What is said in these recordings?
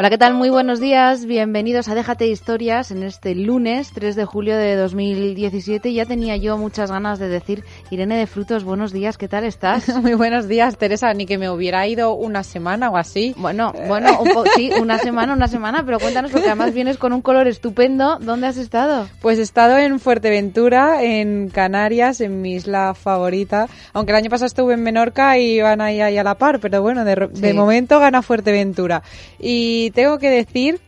Hola, ¿qué tal? Muy buenos días. Bienvenidos a Déjate Historias en este lunes 3 de julio de 2017. Ya tenía yo muchas ganas de decir, Irene de Frutos, buenos días, ¿qué tal estás? Muy buenos días, Teresa. Ni que me hubiera ido una semana o así. Bueno, bueno, un po- sí, una semana, una semana, pero cuéntanos porque además vienes con un color estupendo. ¿Dónde has estado? Pues he estado en Fuerteventura, en Canarias, en mi isla favorita. Aunque el año pasado estuve en Menorca y van ahí, ahí a la par, pero bueno, de, Sí. de momento gana Fuerteventura. Y tengo que decir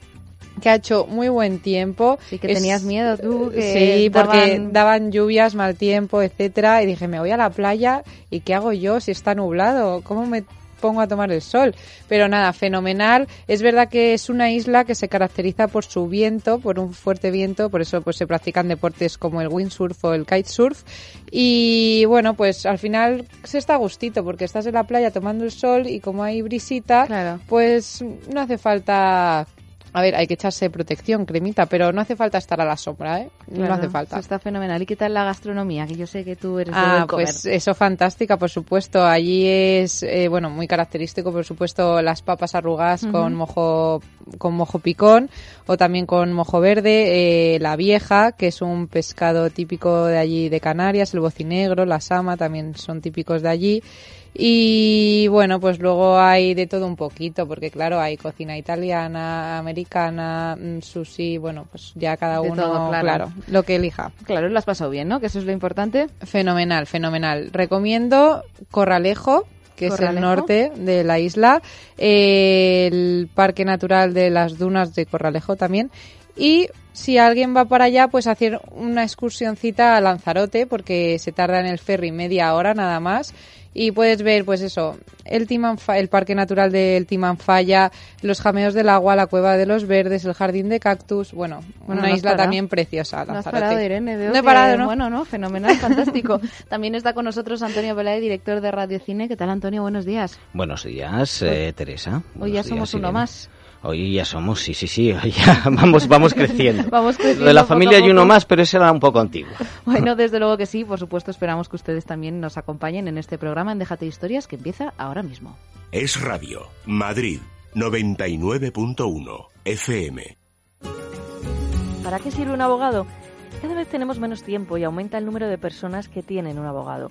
que ha hecho muy buen tiempo. Sí, que tenías miedo tú, que sí, porque daban lluvias, mal tiempo, etcétera, y dije, me voy a la playa y ¿qué hago yo si está nublado? ¿Cómo me pongo a tomar el sol? Pero nada, fenomenal. Es verdad que es una isla que se caracteriza por su viento, por un fuerte viento, por eso pues se practican deportes como el windsurf o el kitesurf. Y bueno, pues al final se está a gustito porque estás en la playa tomando el sol y como hay brisita, Claro. pues no hace falta a ver, hay que echarse protección, cremita, pero no hace falta estar a la sombra, ¿eh? no hace falta. eso Está fenomenal. ¿Y qué tal la gastronomía? Que yo sé que tú eres de Ah, buen comer. pues eso fantástica, por supuesto. Allí es, eh, bueno, muy característico, por supuesto, las papas arrugadas con mojo con mojo picón o también con mojo verde, eh, la vieja, que es un pescado típico de allí de Canarias, el bocinegro, la sama también son típicos de allí. Y bueno, pues luego hay de todo un poquito, porque claro, hay cocina italiana, americana, mm, sushi, bueno, pues ya cada De uno, todo, claro. claro, lo que elija. Claro, lo has pasado bien, ¿no? Que eso es lo importante. Fenomenal, fenomenal. Recomiendo Corralejo, que es el norte de la isla, eh, el Parque Natural de las Dunas de Corralejo también. Y si alguien va para allá, pues hacer una excursioncita a Lanzarote, porque se tarda en el ferry media hora nada más. Y puedes ver, pues eso, el, Timanfa- el Parque Natural del Timanfaya, los jameos del agua, la Cueva de los Verdes, el Jardín de Cactus. Bueno, Bueno, una no isla también preciosa, No has parado, Irene. Veo no he que- parado, ¿no? Bueno, no, fenomenal, fantástico. También está con nosotros Antonio Peláez, director de Radio Cine. ¿Qué tal, Antonio? Buenos días. Buenos días, eh, Teresa. Hoy ya somos uno Irene. más. Hoy ya somos, sí, sí, sí, ya vamos, vamos creciendo. Vamos creciendo De la familia hay uno más, pero ese era un poco antiguo. Bueno, desde luego que sí. Por supuesto, esperamos que ustedes también nos acompañen en este programa en Déjate Historias que empieza ahora mismo. Es Radio. Madrid 99.1 FM. ¿Para qué sirve un abogado? Cada vez tenemos menos tiempo y aumenta el número de personas que tienen un abogado.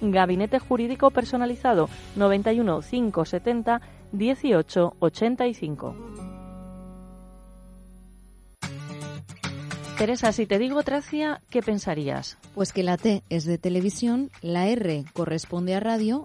Gabinete Jurídico Personalizado 91 570 18 85. Teresa, si te digo Tracia, ¿qué pensarías? Pues que la T es de televisión, la R corresponde a radio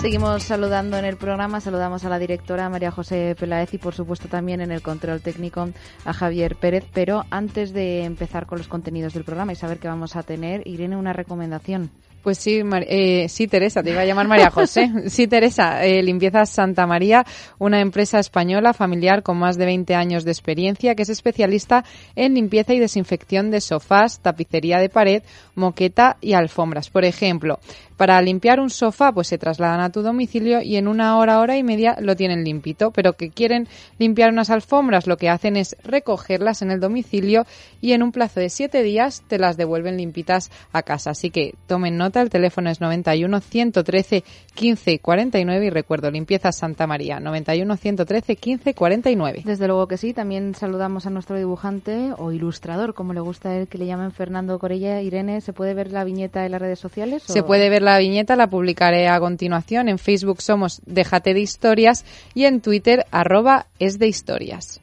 Seguimos saludando en el programa, saludamos a la directora María José Peláez y por supuesto también en el control técnico a Javier Pérez, pero antes de empezar con los contenidos del programa y saber qué vamos a tener, Irene, una recomendación. Pues sí, eh, sí, Teresa, te iba a llamar María José. Sí, Teresa, eh, Limpiezas Santa María, una empresa española familiar con más de 20 años de experiencia que es especialista en limpieza y desinfección de sofás, tapicería de pared, moqueta y alfombras. Por ejemplo, para limpiar un sofá, pues se trasladan a tu domicilio y en una hora, hora y media lo tienen limpito. Pero que quieren limpiar unas alfombras, lo que hacen es recogerlas en el domicilio y en un plazo de siete días te las devuelven limpitas a casa. Así que tomen nota, el teléfono es 91 113 15 49 y recuerdo, limpieza Santa María, 91 113 15 49. Desde luego que sí, también saludamos a nuestro dibujante o ilustrador, como le gusta a él que le llamen Fernando Corella. Irene, ¿se puede ver la viñeta en las redes sociales? Se puede ver la viñeta la publicaré a continuación. En Facebook somos Déjate de Historias y en Twitter arroba es de historias.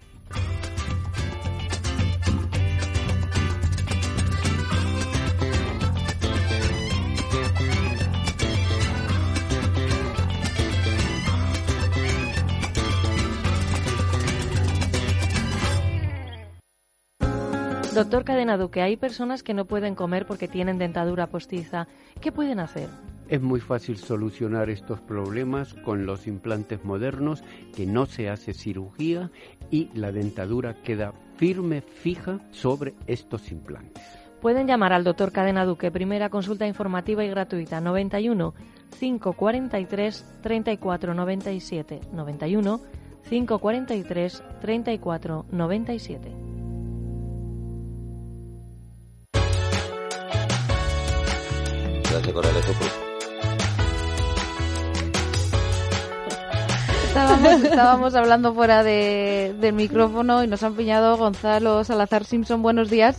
Doctor Cadena Duque, hay personas que no pueden comer porque tienen dentadura postiza. ¿Qué pueden hacer? Es muy fácil solucionar estos problemas con los implantes modernos, que no se hace cirugía y la dentadura queda firme, fija sobre estos implantes. Pueden llamar al doctor Cadena Duque, primera consulta informativa y gratuita, 91 543 3497. 91 543 3497. Estábamos, estábamos hablando fuera de, del micrófono y nos han pillado Gonzalo Salazar Simpson. Buenos días.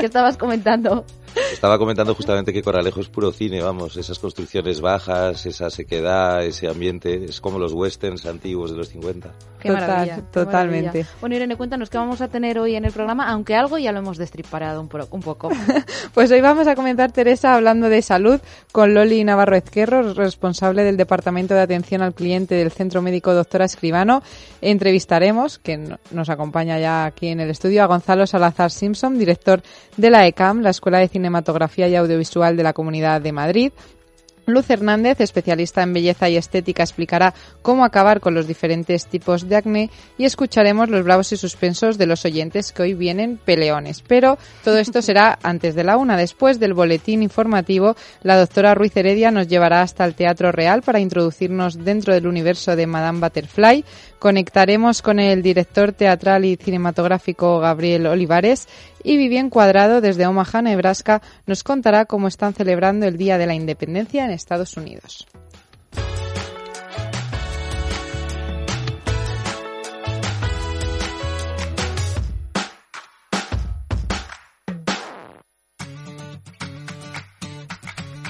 ¿Qué estabas comentando? Estaba comentando justamente que Coralejo es puro cine, vamos, esas construcciones bajas, esa sequedad, ese ambiente, es como los westerns antiguos de los 50. Qué maravilla, totalmente. Bueno, Irene, cuéntanos qué vamos a tener hoy en el programa, aunque algo ya lo hemos destriparado un, un poco. pues hoy vamos a comentar, Teresa, hablando de salud, con Loli Navarro Ezquerro, responsable del Departamento de Atención al Cliente del Centro Médico Doctora Escribano. Entrevistaremos, que nos acompaña ya aquí en el estudio, a Gonzalo Salazar Simpson, director de la ECAM, la Escuela de Cinematografía y Audiovisual de la Comunidad de Madrid. Luz Hernández, especialista en belleza y estética, explicará cómo acabar con los diferentes tipos de acné y escucharemos los bravos y suspensos de los oyentes que hoy vienen peleones. Pero todo esto será antes de la una. Después del boletín informativo, la doctora Ruiz Heredia nos llevará hasta el Teatro Real para introducirnos dentro del universo de Madame Butterfly. Conectaremos con el director teatral y cinematográfico Gabriel Olivares y Vivien Cuadrado desde Omaha, Nebraska, nos contará cómo están celebrando el Día de la Independencia en Estados Unidos.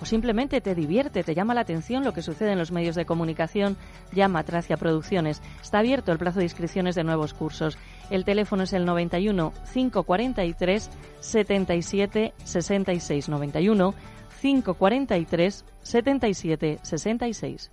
o simplemente te divierte, te llama la atención lo que sucede en los medios de comunicación, llama a Tracia Producciones. Está abierto el plazo de inscripciones de nuevos cursos. El teléfono es el 91 543 77 66 91 543 77 66.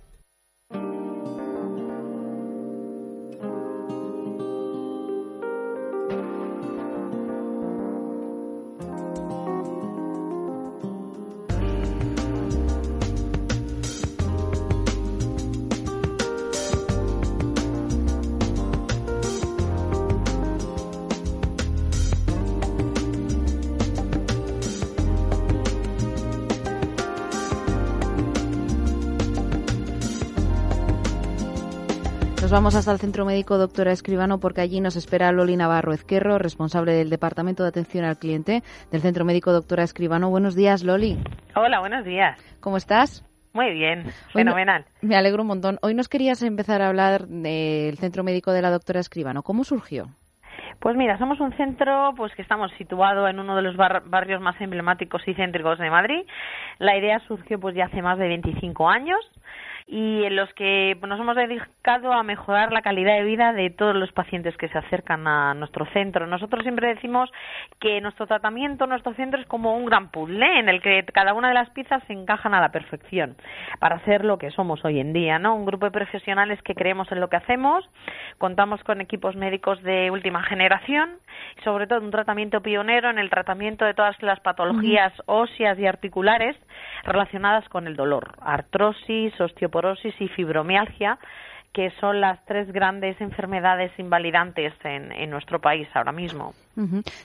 Vamos hasta el Centro Médico Doctora Escribano porque allí nos espera Loli Navarro Ezquerro, responsable del Departamento de Atención al Cliente del Centro Médico Doctora Escribano. Buenos días, Loli. Hola, buenos días. ¿Cómo estás? Muy bien, fenomenal. me alegro un montón. Hoy nos querías empezar a hablar del Centro Médico de la Doctora Escribano. ¿Cómo surgió? Pues mira, somos un centro pues que estamos situado en uno de los barrios más emblemáticos y céntricos de Madrid. La idea surgió pues ya hace más de 25 años y en los que nos hemos dedicado a mejorar la calidad de vida de todos los pacientes que se acercan a nuestro centro. Nosotros siempre decimos que nuestro tratamiento, nuestro centro es como un gran puzzle en el que cada una de las piezas se encajan a la perfección para ser lo que somos hoy en día, ¿no? Un grupo de profesionales que creemos en lo que hacemos, contamos con equipos médicos de última generación y sobre todo un tratamiento pionero en el tratamiento de todas las patologías óseas y articulares relacionadas con el dolor, artrosis, osteoporosis y fibromialgia, que son las tres grandes enfermedades invalidantes en, nuestro país ahora mismo.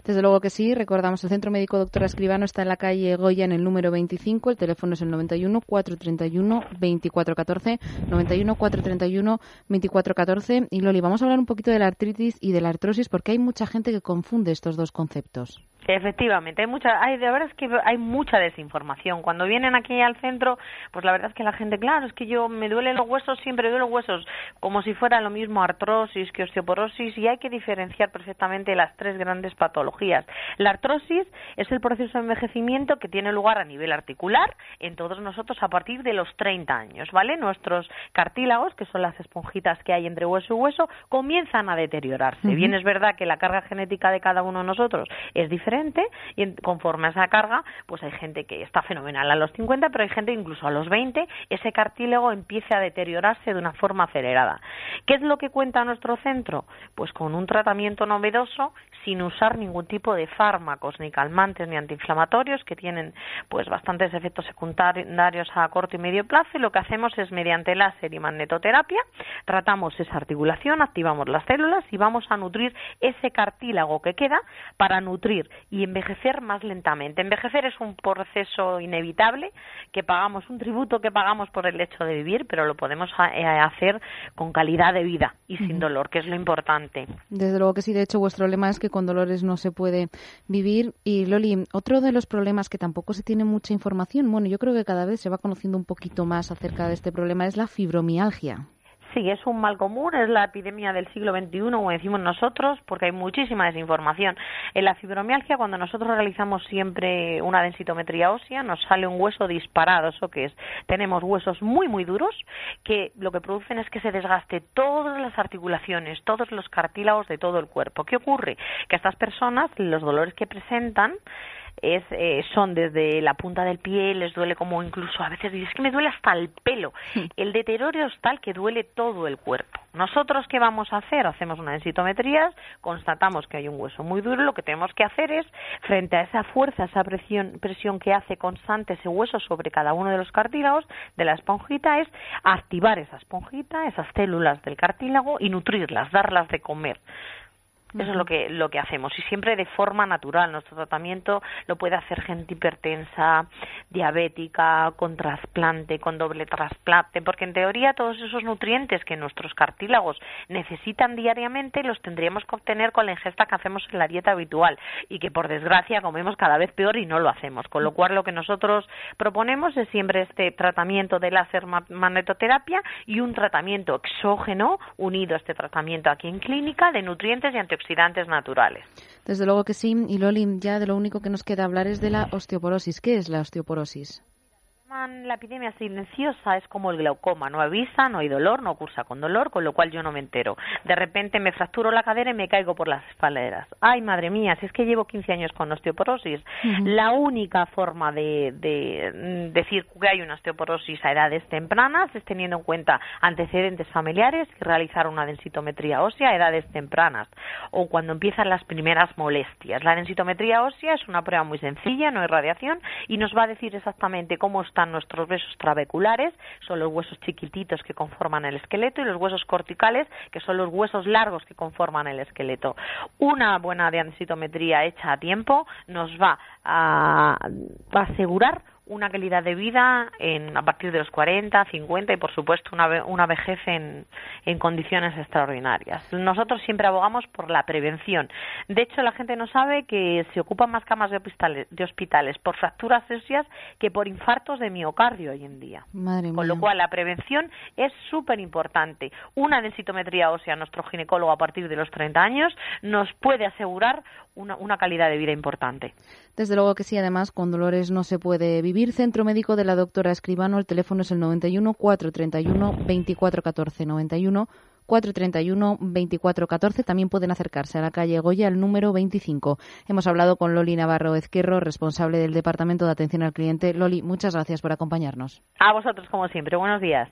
Desde luego que sí, recordamos, el Centro Médico Doctora Escribano está en la calle Goya en el número 25, el teléfono es el 91 431 2414, 91 431 2414. Y Loli, vamos a hablar un poquito de la artritis y de la artrosis porque hay mucha gente que confunde estos dos conceptos. Efectivamente, hay mucha, hay, de verdad es que hay mucha desinformación. Cuando vienen aquí al centro, pues la verdad es que la gente, claro, es que yo me duelen los huesos, siempre duelen los huesos, como si fuera lo mismo artrosis que osteoporosis, y hay que diferenciar perfectamente las tres grandes patologías. La artrosis es el proceso de envejecimiento que tiene lugar a nivel articular en todos nosotros a partir de los 30 años, ¿vale? Nuestros cartílagos, que son las esponjitas que hay entre hueso y hueso, comienzan a deteriorarse. Bien es verdad que la carga genética de cada uno de nosotros es diferente, y conforme a esa carga, pues hay gente que está fenomenal a los 50, pero hay gente incluso a los 20, ese cartílago empieza a deteriorarse de una forma acelerada. ¿Qué es lo que cuenta nuestro centro? Pues con un tratamiento novedoso sin usar ningún tipo de fármacos, ni calmantes, ni antiinflamatorios, que tienen pues bastantes efectos secundarios a corto y medio plazo, y lo que hacemos es mediante láser y magnetoterapia, tratamos esa articulación, activamos las células y vamos a nutrir ese cartílago que queda para nutrir y envejecer más lentamente. Envejecer es un proceso inevitable que pagamos, un tributo que pagamos por el hecho de vivir, pero lo podemos eh, hacer con calidad de vida y sin dolor, que es lo importante. Desde luego que sí, de hecho vuestro lema es que con dolores no se puede vivir. Y Loli, otro de los problemas que tampoco se tiene mucha información, bueno, yo creo que cada vez se va conociendo un poquito más acerca de este problema, es la fibromialgia. Sí, es un mal común, es la epidemia del siglo XXI, como decimos nosotros, porque hay muchísima desinformación. En la fibromialgia, cuando nosotros realizamos siempre una densitometría ósea, nos sale un hueso disparado, ¿eso que es? Tenemos huesos muy, muy duros, que lo que producen es que se desgaste todas las articulaciones, todos los cartílagos de todo el cuerpo. ¿Qué ocurre? Que a estas personas, los dolores que presentan, es, eh, son desde la punta del pie, les duele como incluso a veces es que me duele hasta el pelo. El deterioro es tal que duele todo el cuerpo. Nosotros, ¿qué vamos a hacer? Hacemos una densitometría, constatamos que hay un hueso muy duro, lo que tenemos que hacer es, frente a esa fuerza, esa presión, presión que hace constante ese hueso sobre cada uno de los cartílagos de la esponjita, es activar esa esponjita, esas células del cartílago y nutrirlas, darlas de comer. Eso es lo que, lo que hacemos y siempre de forma natural. Nuestro tratamiento lo puede hacer gente hipertensa, diabética, con trasplante, con doble trasplante, porque en teoría todos esos nutrientes que nuestros cartílagos necesitan diariamente los tendríamos que obtener con la ingesta que hacemos en la dieta habitual y que por desgracia comemos cada vez peor y no lo hacemos. Con lo cual lo que nosotros proponemos es siempre este tratamiento de láser magnetoterapia y un tratamiento exógeno unido a este tratamiento aquí en clínica de nutrientes y antioxidantes Desde luego que sí. Y Loli, ya de lo único que nos queda hablar es de la osteoporosis. ¿Qué es la osteoporosis? La epidemia silenciosa es como el glaucoma, no avisa, no hay dolor, no cursa con dolor, con lo cual yo no me entero. De repente me fracturo la cadera y me caigo por las escaleras. Ay, madre mía, si es que llevo 15 años con osteoporosis. La única forma de, de, decir que hay una osteoporosis a edades tempranas es teniendo en cuenta antecedentes familiares y realizar una densitometría ósea a edades tempranas o cuando empiezan las primeras molestias. La densitometría ósea es una prueba muy sencilla, no hay radiación y nos va a decir exactamente cómo está nuestros huesos trabeculares, son los huesos chiquititos que conforman el esqueleto, y los huesos corticales, que son los huesos largos que conforman el esqueleto. Una buena densitometría hecha a tiempo nos va a, asegurar una calidad de vida en, a partir de los 40, 50 y por supuesto una, una vejez en, en condiciones extraordinarias. Nosotros siempre abogamos por la prevención. De hecho, la gente no sabe que se ocupan más camas de hospitales, de hospitales por fracturas óseas que por infartos de miocardio hoy en día. Con lo cual, la prevención es súper importante. Una densitometría ósea, nuestro ginecólogo a partir de los 30 años, nos puede asegurar una, una calidad de vida importante. Desde luego que sí, además, con dolores no se puede vivir. Centro Médico de la doctora Escribano, el teléfono es el 91 431 2414 91 431 2414. También pueden acercarse a la calle Goya, el número 25. Hemos hablado con Loli Navarro Ezquerro, responsable del Departamento de Atención al Cliente. Loli, muchas gracias por acompañarnos. A vosotros, como siempre. Buenos días.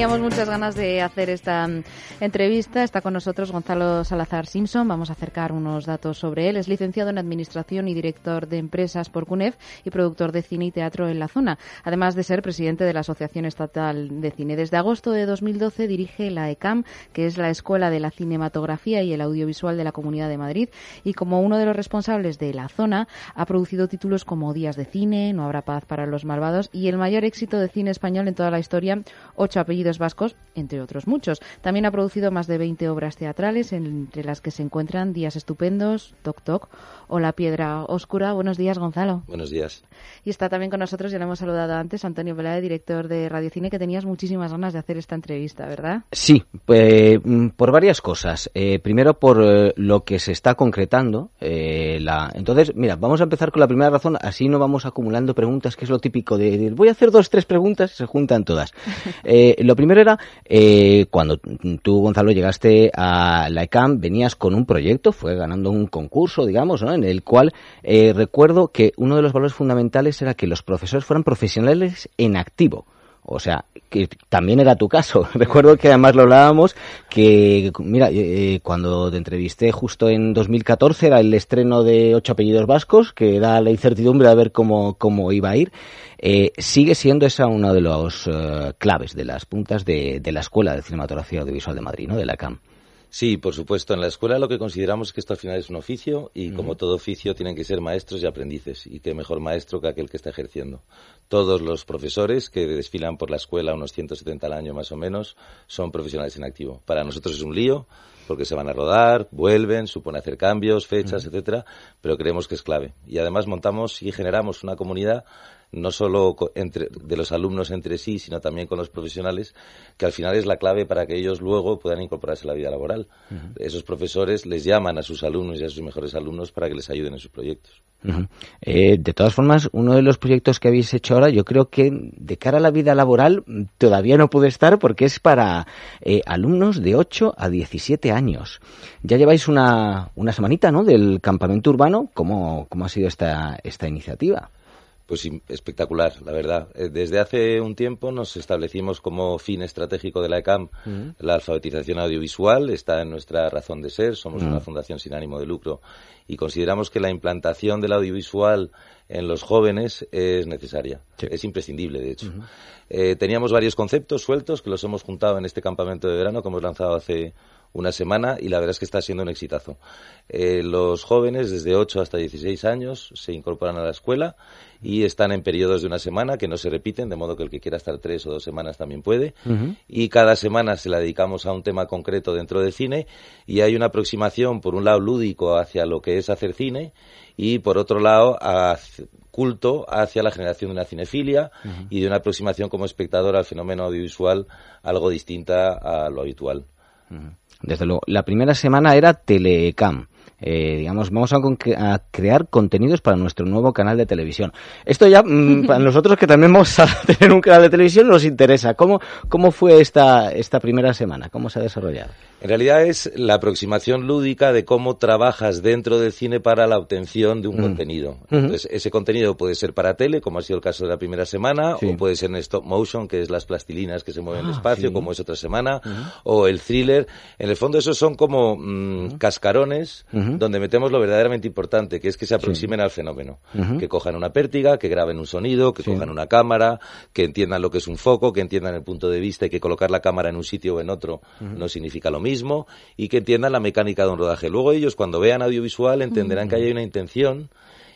Teníamos muchas ganas de hacer esta mm, entrevista. Está con nosotros Gonzalo Salazar Simpson. Vamos a acercar unos datos sobre él. Es licenciado en Administración y director de empresas por CUNEF y productor de cine y teatro en la zona, además de ser presidente de la Asociación Estatal de Cine. Desde agosto de 2012 dirige la ECAM, que es la Escuela de la Cinematografía y el Audiovisual de la Comunidad de Madrid, y como uno de los responsables de la zona ha producido títulos como Días de Cine, No habrá paz para los malvados y el mayor éxito de cine español en toda la historia, Ocho apellidos vascos, entre otros muchos. También ha producido más de 20 obras teatrales, entre las que se encuentran Días Estupendos, Toc Toc o La Piedra Oscura. Buenos días, Gonzalo. Buenos días. Y está también con nosotros, ya lo hemos saludado antes, Antonio Velade, director de Radio Cine, que tenías muchísimas ganas de hacer esta entrevista, ¿verdad? Sí, pues, por varias cosas. Eh, primero, por eh, lo que se está concretando. la... Entonces, mira, vamos a empezar con la primera razón, así no vamos acumulando preguntas, que es lo típico de, de voy a hacer dos, tres preguntas se juntan todas. lo primero era, eh, cuando tú, Gonzalo, llegaste a la ECAM, venías con un proyecto, fue ganando un concurso, digamos, ¿no? en el cual eh, recuerdo que uno de los valores fundamentales era que los profesores fueran profesionales en activo. O sea, que también era tu caso. Recuerdo que además lo hablábamos, que, mira, eh, cuando te entrevisté justo en 2014 era el estreno de Ocho Apellidos Vascos, que da la incertidumbre a ver cómo, cómo iba a ir. Eh, sigue siendo esa una de los eh, claves, de las puntas de, de la Escuela de Cinematografía Audiovisual de Madrid, ¿no? De la CAM. Sí, por supuesto. En la escuela lo que consideramos es que esto al final es un oficio y como todo oficio tienen que ser maestros y aprendices. Y qué mejor maestro que aquel que está ejerciendo. Todos los profesores que desfilan por la escuela, unos 170 al año más o menos, son profesionales en activo. Para nosotros es un lío porque se van a rodar, vuelven, supone hacer cambios, fechas, etcétera, pero creemos que es clave. Y además montamos y generamos una comunidad no solo entre, de los alumnos entre sí, sino también con los profesionales, que al final es la clave para que ellos luego puedan incorporarse a la vida laboral. Esos profesores les llaman a sus alumnos y a sus mejores alumnos para que les ayuden en sus proyectos. Eh, de todas formas, uno de los proyectos que habéis hecho ahora, yo creo que de cara a la vida laboral todavía no puede estar porque es para eh, alumnos de 8 a 17 años. Ya lleváis una, una semanita ¿no? del campamento urbano. ¿Cómo, cómo ha sido esta, esta iniciativa? Pues espectacular, la verdad. Eh, desde hace un tiempo nos establecimos como fin estratégico de la ECAM la alfabetización audiovisual, está en nuestra razón de ser, somos una fundación sin ánimo de lucro y consideramos que la implantación del audiovisual en los jóvenes es necesaria, es imprescindible, de hecho. Eh, teníamos varios conceptos sueltos que los hemos juntado en este campamento de verano que hemos lanzado hace una semana y la verdad es que está siendo un exitazo. Eh, los jóvenes desde 8 hasta 16 años se incorporan a la escuela y están en periodos de una semana que no se repiten, de modo que el que quiera estar tres o dos semanas también puede. Y cada semana se la dedicamos a un tema concreto dentro del cine y hay una aproximación, por un lado, lúdico hacia lo que es hacer cine y, por otro lado, a culto hacia la generación de una cinefilia y de una aproximación como espectador al fenómeno audiovisual algo distinta a lo habitual. Desde luego, la primera semana era Telecam. Eh, digamos, vamos a, crear contenidos para nuestro nuevo canal de televisión. Esto ya, mm, para nosotros que también vamos a tener un canal de televisión, nos interesa. ¿Cómo, cómo fue esta, esta primera semana? ¿Cómo se ha desarrollado? En realidad es la aproximación lúdica de cómo trabajas dentro del cine para la obtención de un mm. contenido. Entonces, ese contenido puede ser para tele, como ha sido el caso de la primera semana, o puede ser en stop motion, que es las plastilinas que se mueven en el ah, espacio, como es otra semana, o el thriller. En el fondo, esos son como mm, cascarones donde metemos lo verdaderamente importante, que es que se aproximen al fenómeno. Que cojan una pértiga, que graben un sonido, que cojan una cámara, que entiendan lo que es un foco, que entiendan el punto de vista y que colocar la cámara en un sitio o en otro no significa lo mismo, y que entiendan la mecánica de un rodaje. Luego ellos, cuando vean audiovisual, entenderán que hay una intención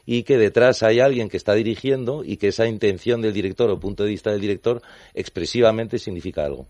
y que detrás hay alguien que está dirigiendo y que esa intención del director o punto de vista del director expresivamente significa algo.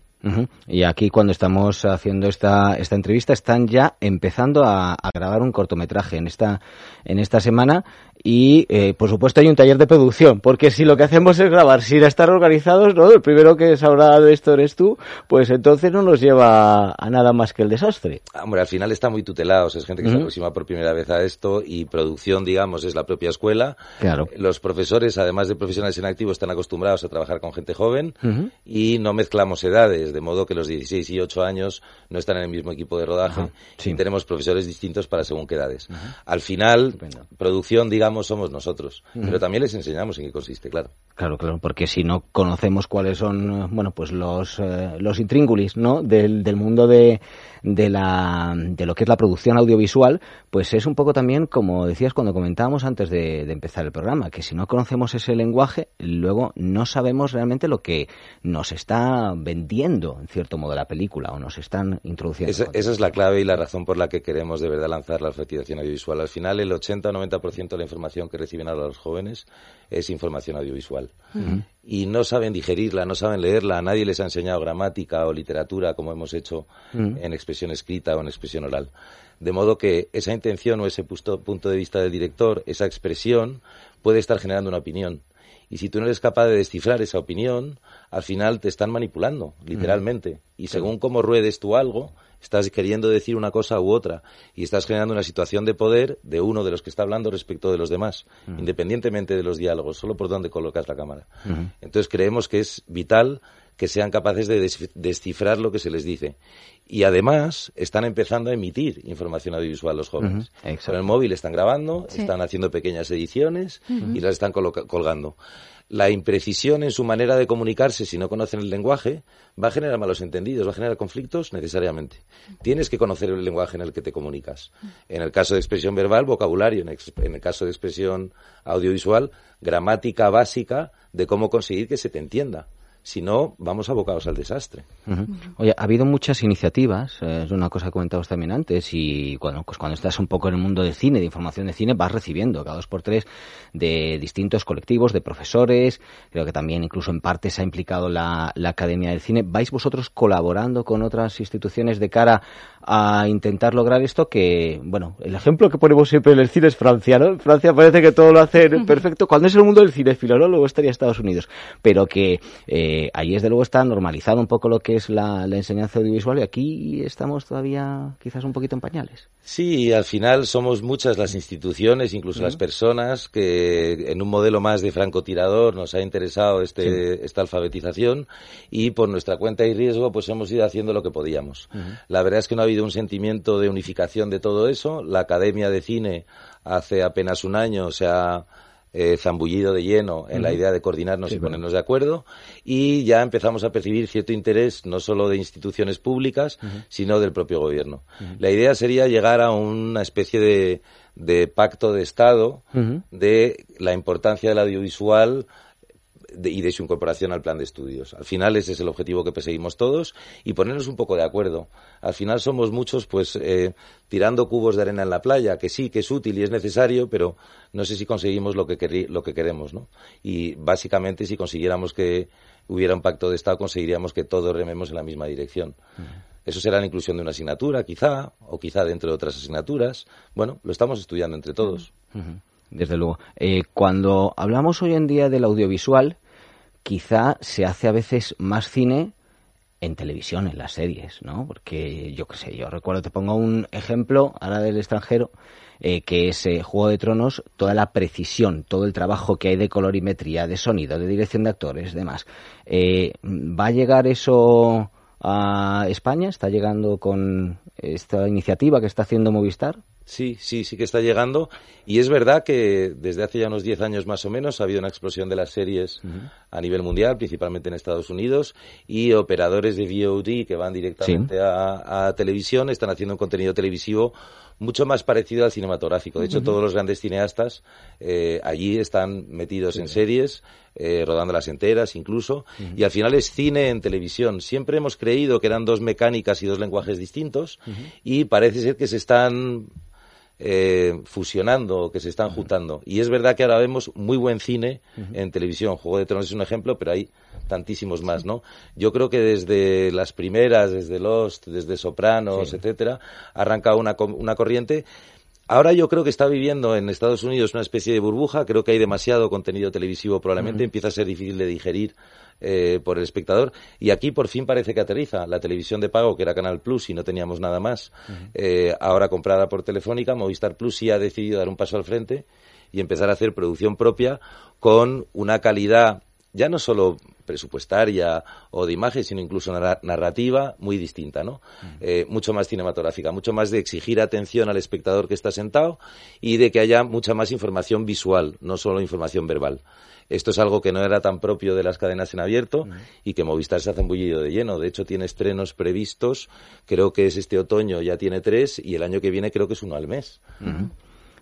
Y aquí cuando estamos haciendo esta, esta entrevista están ya empezando a, a, grabar un cortometraje en esta, en esta semana y eh, por supuesto hay un taller de producción, porque si lo que hacemos es grabar sin estar organizados, ¿no? El primero que sabrá de esto eres tú, pues entonces no nos lleva a nada más que el desastre. Hombre, al final está muy tutelados, es gente que se aproxima por primera vez a esto y producción, digamos, es la propia escuela. Claro. Los profesores, además de profesionales en activo, están acostumbrados a trabajar con gente joven y no mezclamos edades, de modo que los 16 y 8 años no están en el mismo equipo de rodaje y tenemos profesores distintos para según qué edades. Al final, producción, digamos, somos nosotros. Pero también les enseñamos en qué consiste, claro. Claro, claro, porque si no conocemos cuáles son, bueno, pues los, eh, los intríngulis, ¿no? Del, del mundo de, de, la, de lo que es la producción audiovisual, pues es un poco también, como decías cuando comentábamos antes de, de empezar el programa, que si no conocemos ese lenguaje, luego no sabemos realmente lo que nos está vendiendo, en cierto modo, la película o nos están introduciendo. Esa, esa es la clave y la razón por la que queremos de verdad lanzar la alfabetización audiovisual. Al final, el 80 o 90% de la información que reciben ahora los jóvenes es información audiovisual. Y no saben digerirla, no saben leerla, nadie les ha enseñado gramática o literatura como hemos hecho en expresión escrita o en expresión oral. De modo que esa intención o ese punto de vista del director, esa expresión, puede estar generando una opinión. Y si tú no eres capaz de descifrar esa opinión, al final te están manipulando, literalmente. Y según cómo ruedes tú algo, estás queriendo decir una cosa u otra y estás generando una situación de poder de uno de los que está hablando respecto de los demás, independientemente de los diálogos, solo por dónde colocas la cámara. Entonces creemos que es vital que sean capaces de descifrar lo que se les dice. Y además están empezando a emitir información audiovisual los jóvenes. Con el móvil están grabando, están haciendo pequeñas ediciones y las están colgando la imprecisión en su manera de comunicarse si no conocen el lenguaje va a generar malos entendidos, va a generar conflictos necesariamente. Tienes que conocer el lenguaje en el que te comunicas. En el caso de expresión verbal, vocabulario. En, el caso de expresión audiovisual, gramática básica de cómo conseguir que se te entienda. Si no, vamos abocados al desastre. Oye, ha habido muchas iniciativas, eh, es una cosa que comentabas también antes, y cuando, pues cuando estás un poco en el mundo del cine, de información de cine, vas recibiendo cada dos por tres de distintos colectivos, de profesores, creo que también incluso en parte se ha implicado la, la Academia del Cine. ¿Vais vosotros colaborando con otras instituciones de cara a intentar lograr esto que, bueno, el ejemplo que ponemos siempre en el cine es Francia, ¿no? En Francia parece que todo lo hace perfecto. Cuando es el mundo del cine, ¿no? Luego estaría Estados Unidos. Pero que eh, ahí, desde luego, está normalizado un poco lo que es la, enseñanza audiovisual y aquí estamos todavía quizás un poquito en pañales. Sí, al final somos muchas las instituciones, incluso las personas, que en un modelo más de francotirador nos ha interesado este, esta alfabetización y por nuestra cuenta y riesgo pues hemos ido haciendo lo que podíamos. La verdad es que no ha habido un sentimiento de unificación de todo eso. La Academia de Cine hace apenas un año se ha eh, zambullido de lleno en la idea de coordinarnos y ponernos de acuerdo. Y ya empezamos a percibir cierto interés no solo de instituciones públicas, sino del propio gobierno. La idea sería llegar a una especie de, de pacto de Estado de la importancia del audiovisual y de su incorporación al plan de estudios. Al final ese es el objetivo que perseguimos todos y ponernos un poco de acuerdo. Al final somos muchos pues eh, tirando cubos de arena en la playa, que sí, que es útil y es necesario, pero no sé si conseguimos lo que, lo que queremos, ¿no? Y básicamente si consiguiéramos que hubiera un pacto de Estado, conseguiríamos que todos rememos en la misma dirección. Eso será la inclusión de una asignatura, quizá, o quizá dentro de otras asignaturas. Bueno, lo estamos estudiando entre todos. Desde luego. Eh, cuando hablamos hoy en día del audiovisual, quizá se hace a veces más cine en televisión, en las series, ¿no? Porque yo qué sé, yo recuerdo, te pongo un ejemplo ahora del extranjero, eh, que es eh, Juego de Tronos, toda la precisión, todo el trabajo que hay de colorimetría, de sonido, de dirección de actores, demás. Eh, ¿Va a llegar eso a España? ¿Está llegando con esta iniciativa que está haciendo Movistar? Sí, sí, sí que está llegando. Y es verdad que desde hace ya unos 10 años más o menos ha habido una explosión de las series a nivel mundial, principalmente en Estados Unidos, y operadores de VOD que van directamente a, televisión están haciendo un contenido televisivo mucho más parecido al cinematográfico. De hecho, todos los grandes cineastas eh, allí están metidos en series, eh, rodando las enteras incluso, y al final es cine en televisión. Siempre hemos creído que eran dos mecánicas y dos lenguajes distintos, y parece ser que se están eh, fusionando, que se están juntando. Y es verdad que ahora vemos muy buen cine en televisión. Juego de Tronos es un ejemplo, pero hay tantísimos más, ¿no? Yo creo que desde las primeras, desde Lost, desde Sopranos, etcétera, ha arrancado una, una corriente Ahora yo creo que está viviendo en Estados Unidos una especie de burbuja, creo que hay demasiado contenido televisivo, probablemente empieza a ser difícil de digerir eh, por el espectador. Y aquí por fin parece que aterriza la televisión de pago, que era Canal Plus y no teníamos nada más, eh, ahora comprada por Telefónica, Movistar Plus sí ha decidido dar un paso al frente y empezar a hacer producción propia con una calidad ya no solo presupuestaria o de imagen, sino incluso narrativa muy distinta, ¿no? Eh, mucho más cinematográfica, mucho más de exigir atención al espectador que está sentado y de que haya mucha más información visual, no solo información verbal. Esto es algo que no era tan propio de las cadenas en abierto y que Movistar se ha zambullido de lleno. De hecho, tiene estrenos previstos, creo que es este otoño, ya tiene tres y el año que viene creo que es uno al mes.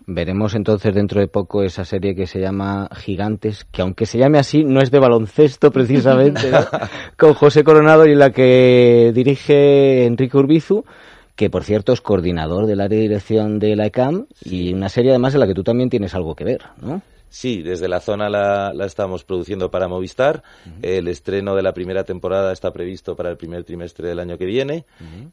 Veremos entonces dentro de poco esa serie que se llama Gigantes, que aunque se llame así, no es de baloncesto precisamente, con José Coronado y la que dirige Enrique Urbizu que por cierto es coordinador del área de dirección de la ECAM y una serie además en la que tú también tienes algo que ver, ¿no? Sí, desde la zona la, estamos produciendo para Movistar. El estreno de la primera temporada está previsto para el primer trimestre del año que viene.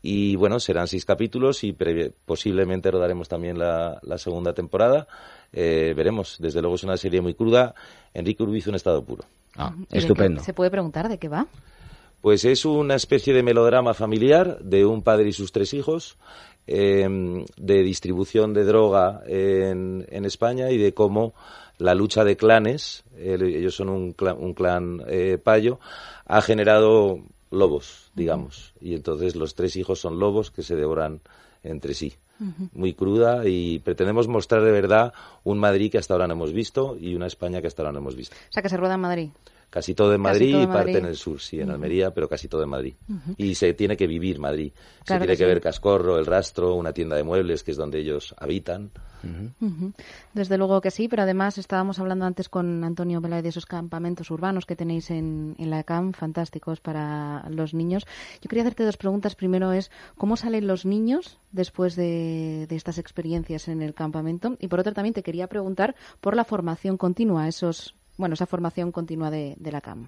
Y bueno, serán seis capítulos y posiblemente rodaremos también la, segunda temporada. Eh, veremos. Desde luego es una serie muy cruda. Enrique Urbizo en estado puro. Ah, estupendo. ¿Se puede preguntar de qué va? Pues es una especie de melodrama familiar de un padre y sus tres hijos. Em, de distribución de droga en, en España y de cómo la lucha de clanes, ellos son un clan, un clan eh, payo, ha generado lobos, digamos. Y entonces los tres hijos son lobos que se devoran entre sí. Muy cruda y pretendemos mostrar de verdad un Madrid que hasta ahora no hemos visto y una España que hasta ahora no hemos visto. O sea, que se rueda en Madrid. Casi todo en Madrid y parte en el sur, sí, en Almería, pero casi todo en Madrid. Y se tiene que vivir Madrid. se tiene que, ver Cascorro, el rastro, una tienda de muebles, que es donde ellos habitan. Desde luego que sí, pero además estábamos hablando antes con Antonio Belay de esos campamentos urbanos que tenéis en, en la CAM, fantásticos para los niños. Yo quería hacerte dos preguntas. Primero es, ¿cómo salen los niños después de, de estas experiencias en el campamento? Y por otro también te quería preguntar por la formación continua, esos bueno, esa formación continua de, la CAM.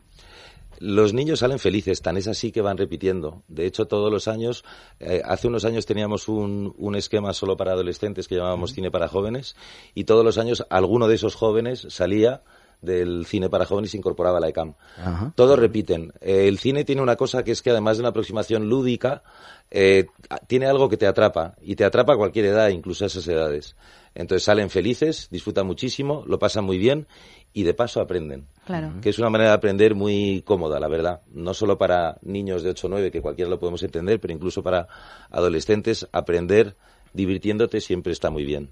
Los niños salen felices, tan es así que van repitiendo. De hecho, todos los años, eh, hace unos años teníamos un, esquema solo para adolescentes que llamábamos cine para jóvenes y todos los años alguno de esos jóvenes salía del cine para jóvenes y se incorporaba a la ECAM. Todos repiten. Eh, el cine tiene una cosa que es que además de una aproximación lúdica, eh, tiene algo que te atrapa y te atrapa a cualquier edad, incluso a esas edades. Entonces salen felices, disfrutan muchísimo, lo pasan muy bien y de paso aprenden. Claro. Que es una manera de aprender muy cómoda, la verdad. No solo para niños de 8 o 9, que cualquiera lo podemos entender, pero incluso para adolescentes, aprender divirtiéndote siempre está muy bien.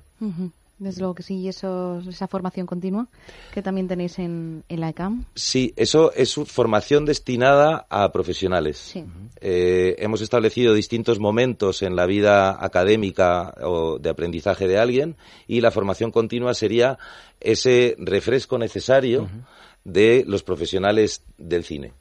Desde luego que sí, y eso, esa formación continua que también tenéis en, la ECAM. Sí, eso es formación destinada a profesionales. Sí. Eh, hemos establecido distintos momentos en la vida académica o de aprendizaje de alguien y la formación continua sería ese refresco necesario de los profesionales del cine.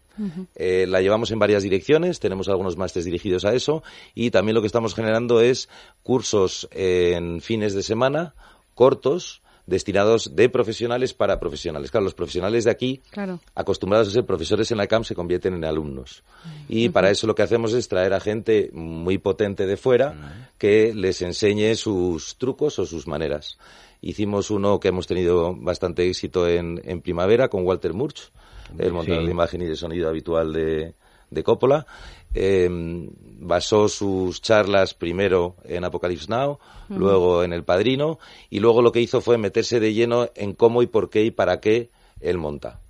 Eh, la llevamos en varias direcciones, tenemos algunos másteres dirigidos a eso y también lo que estamos generando es cursos en fines de semana cortos destinados de profesionales para profesionales. Claro, los profesionales de aquí, acostumbrados a ser profesores en la CAM, se convierten en alumnos. Y para eso lo que hacemos es traer a gente muy potente de fuera que les enseñe sus trucos o sus maneras. Hicimos uno que hemos tenido bastante éxito en, en primavera con Walter Murch, el montador de imagen y de sonido habitual de, de Coppola. Em, basó sus charlas primero en Apocalypse Now, luego en El Padrino, y luego lo que hizo fue meterse de lleno en cómo y por qué y para qué él monta.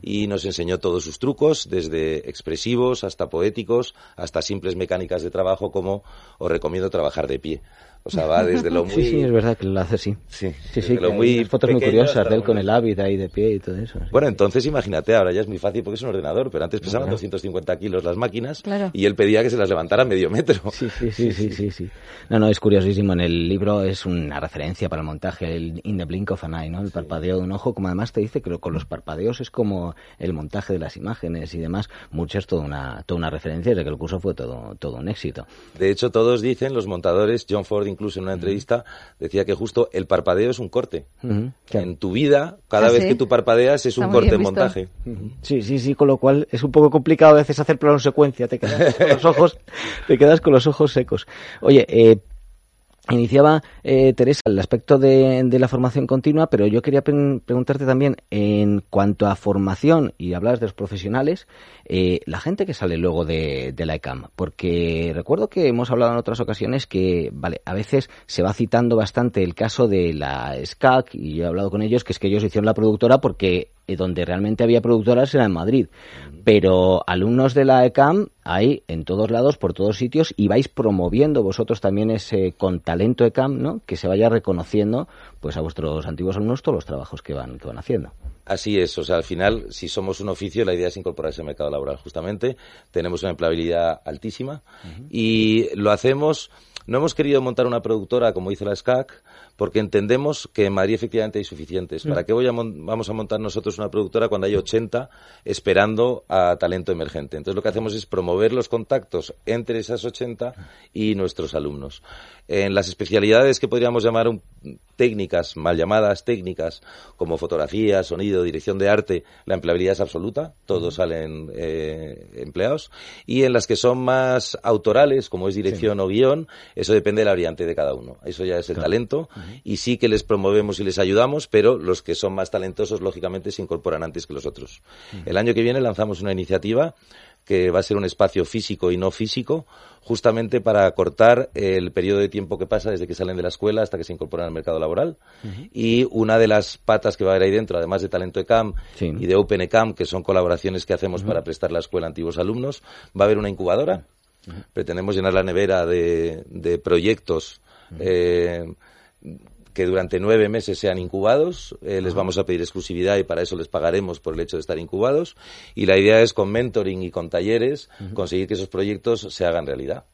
Y nos enseñó todos sus trucos, desde expresivos hasta poéticos, hasta simples mecánicas de trabajo como os recomiendo trabajar de pie. O sea, va desde lo muy... Sí, sí, es verdad que lo hace así. Sí, Sí, sí, lo muy hay fotos muy curiosas de él con el hábito ahí de pie y todo eso. sí. Bueno, entonces imagínate, ahora ya es muy fácil porque es un ordenador, pero antes pesaban Claro. 250 kilos las máquinas Claro. y él pedía que se las levantara medio metro. Sí, sí, sí, sí, sí, sí. No, no, es curiosísimo. En el libro es una referencia para el montaje, el In the Blink of an Eye, ¿no? El parpadeo de un ojo, como además te dice que lo- con los parpadeos es como el montaje de las imágenes y demás. Mucho es toda una, toda una referencia de que el curso fue todo, todo un éxito. De hecho, todos dicen, los montadores, John Ford incluso en una entrevista, decía que justo el parpadeo es un corte. Claro. En tu vida, cada Ah, vez sí. que tú parpadeas es Está un corte en montaje. Sí, sí, sí, con lo cual es un poco complicado a veces hacer plano secuencia, te quedas con los ojos, te quedas con los ojos secos. Oye, eh, iniciaba eh, Teresa el aspecto de, de la formación continua, pero yo quería preguntarte también en cuanto a formación y hablas de los profesionales, eh, la gente que sale luego de, de la ECAM, porque recuerdo que hemos hablado en otras ocasiones que, vale, a veces se va citando bastante el caso de la SCAC y yo he hablado con ellos que es que ellos hicieron la productora porque eh, donde realmente había productoras era en Madrid. Pero alumnos de la ECAM hay en todos lados, por todos sitios, y vais promoviendo vosotros también ese con talento ECAM, ¿no? Que se vaya reconociendo pues a vuestros antiguos alumnos todos los trabajos que van, que van haciendo. Así es, o sea, al final, si somos un oficio, la idea es incorporarse al mercado laboral, justamente. Tenemos una empleabilidad altísima y lo hacemos. No hemos querido montar una productora como hizo la SCAC porque entendemos que en Madrid efectivamente hay suficientes. ¿Para qué voy a vamos a montar nosotros una productora cuando hay 80 esperando a talento emergente? Entonces lo que hacemos es promover los contactos entre esas 80 y nuestros alumnos. En las especialidades que podríamos llamar un- técnicas, mal llamadas técnicas, como fotografía, sonido, dirección de arte, la empleabilidad es absoluta, todos salen eh, empleados. Y en las que son más autorales, como es dirección o guion, eso depende de la variante de cada uno. Eso ya es el talento. Y sí que les promovemos y les ayudamos, pero los que son más talentosos, lógicamente, se incorporan antes que los otros. El año que viene lanzamos una iniciativa que va a ser un espacio físico y no físico, justamente para acortar el periodo de tiempo que pasa desde que salen de la escuela hasta que se incorporan al mercado laboral. Y una de las patas que va a haber ahí dentro, además de Talento ECAM Sí. y de Open ECAM, que son colaboraciones que hacemos para prestar la escuela a antiguos alumnos, va a haber una incubadora. Pretendemos llenar la nevera de, de proyectos eh, que durante nueve meses sean incubados. Eh, les vamos a pedir exclusividad y para eso les pagaremos por el hecho de estar incubados. Y la idea es con mentoring y con talleres conseguir que esos proyectos se hagan realidad.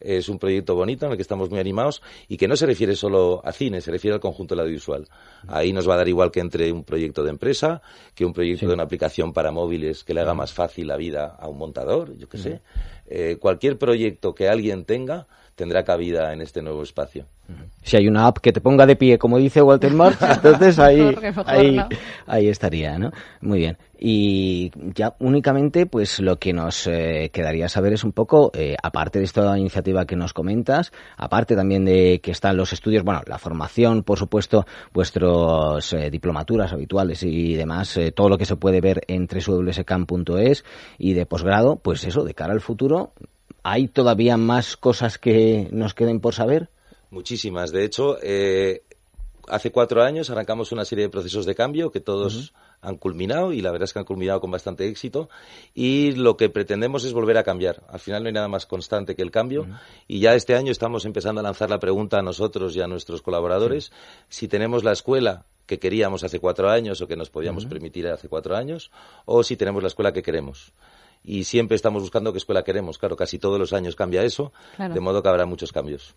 Es un proyecto bonito en el que estamos muy animados y que no se refiere solo a cine, se refiere al conjunto del audiovisual. Ahí nos va a dar igual que entre un proyecto de empresa, que un proyecto de una aplicación para móviles que le haga más fácil la vida a un montador, yo qué sé. Eh, cualquier proyecto que alguien tenga tendrá cabida en este nuevo espacio. Si hay una app que te ponga de pie, como dice Walter March, entonces ahí, Mejor, ahí, ¿no? ahí estaría, ¿no? Muy bien. Y ya únicamente, pues lo que nos eh, quedaría saber es un poco, eh, aparte de esta iniciativa que nos comentas, aparte también de que están los estudios, bueno, la formación, por supuesto, vuestros eh, diplomaturas habituales y demás, eh, todo lo que se puede ver en www.scam.es y de posgrado, pues eso, de cara al futuro, ¿hay todavía más cosas que nos queden por saber? Muchísimas. De hecho, eh, hace cuatro años arrancamos una serie de procesos de cambio que todos han culminado y la verdad es que han culminado con bastante éxito y lo que pretendemos es volver a cambiar. Al final no hay nada más constante que el cambio y ya este año estamos empezando a lanzar la pregunta a nosotros y a nuestros colaboradores si tenemos la escuela que queríamos hace cuatro años o que nos podíamos permitir hace cuatro años o si tenemos la escuela que queremos. Y siempre estamos buscando qué escuela queremos. Claro, casi todos los años cambia eso, Claro. de modo que habrá muchos cambios.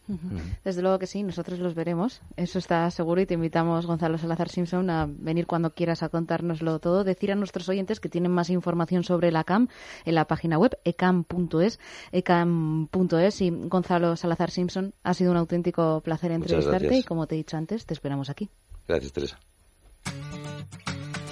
Desde luego que sí, nosotros los veremos. Eso está seguro y te invitamos, Gonzalo Salazar Simpson, a venir cuando quieras a contárnoslo todo. Decir a nuestros oyentes que tienen más información sobre la CAM en la página web ecam.es, ecam.es. Y Gonzalo Salazar Simpson, ha sido un auténtico placer entrevistarte y como te he dicho antes, te esperamos aquí. Gracias, Teresa.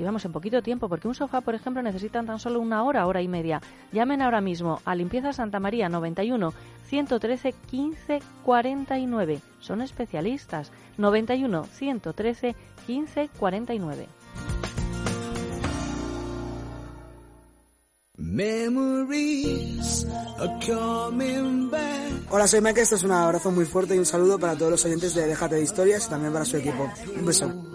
y vamos en poquito tiempo, porque un sofá, por ejemplo, necesita tan solo una hora, hora y media. Llamen ahora mismo a Limpieza Santa María 91 113 15 49. Son especialistas. 91 113 15 49. Hola, soy Mike. Esto es un abrazo muy fuerte y un saludo para todos los oyentes de Déjate de Historias y también para su equipo. Un beso.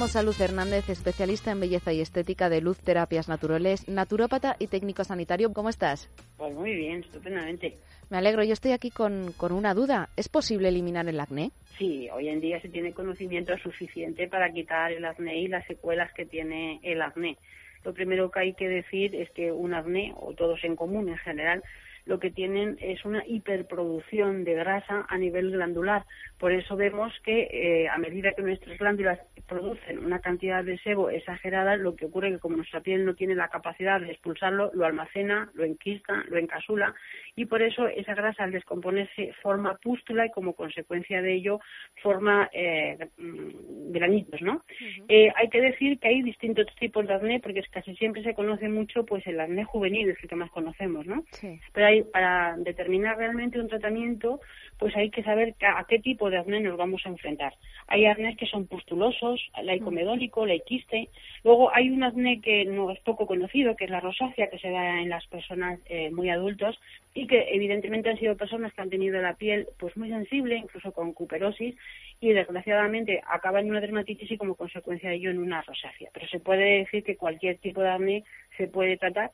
Saludamos a Luz Hernández, especialista en belleza y estética de Luz Terapias Naturales, naturópata y técnico sanitario. ¿Cómo estás? Pues muy bien, estupendamente. Me alegro. Yo estoy aquí con, con una duda. ¿Es posible eliminar el acné? Sí, hoy en día se tiene conocimiento suficiente para quitar el acné y las secuelas que tiene el acné. Lo primero que hay que decir es que un acné, o todos en común en general, lo que tienen es una hiperproducción de grasa a nivel glandular. Por eso vemos que eh, a medida que nuestras glándulas producen una cantidad de sebo exagerada, lo que ocurre es que como nuestra piel no tiene la capacidad de expulsarlo, lo almacena, lo enquista, lo encasula y por eso esa grasa al descomponerse forma pústula y como consecuencia de ello forma eh, mm, granitos, ¿no? Eh, hay que decir que hay distintos tipos de acné porque casi siempre se conoce mucho pues el acné juvenil, es el que más conocemos, ¿no? Pero hay, para determinar realmente un tratamiento pues hay que saber a qué tipo de acné nos vamos a enfrentar. Hay acné que son pustulosos, el comedólico, la quiste. Luego hay un acné que no es poco conocido, que es la rosácea, que se da en las personas eh, muy adultos y que evidentemente han sido personas que han tenido la piel pues muy sensible, incluso con cuperosis, y desgraciadamente acaba en una dermatitis y como consecuencia de ello en una rosácea. Pero se puede decir que cualquier tipo de acné se puede tratar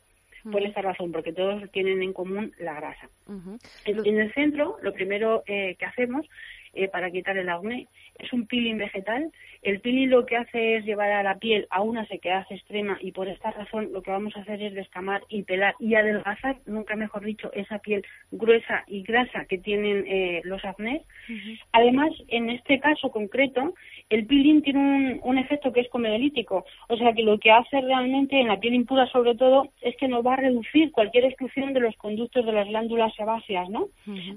por esta razón, porque todos tienen en común la grasa. en, el centro, lo primero eh, que hacemos eh, para quitar el acné es un peeling vegetal. El peeling lo que hace es llevar a la piel a una sequedad extrema y por esta razón lo que vamos a hacer es descamar y pelar y adelgazar, nunca mejor dicho, esa piel gruesa y grasa que tienen eh, los acnés. Además, en este caso concreto, el peeling tiene un, un efecto que es comedolítico, o sea que lo que hace realmente en la piel impura sobre todo es que nos va a reducir cualquier exclusión de los conductos de las glándulas sebáceas, ¿no?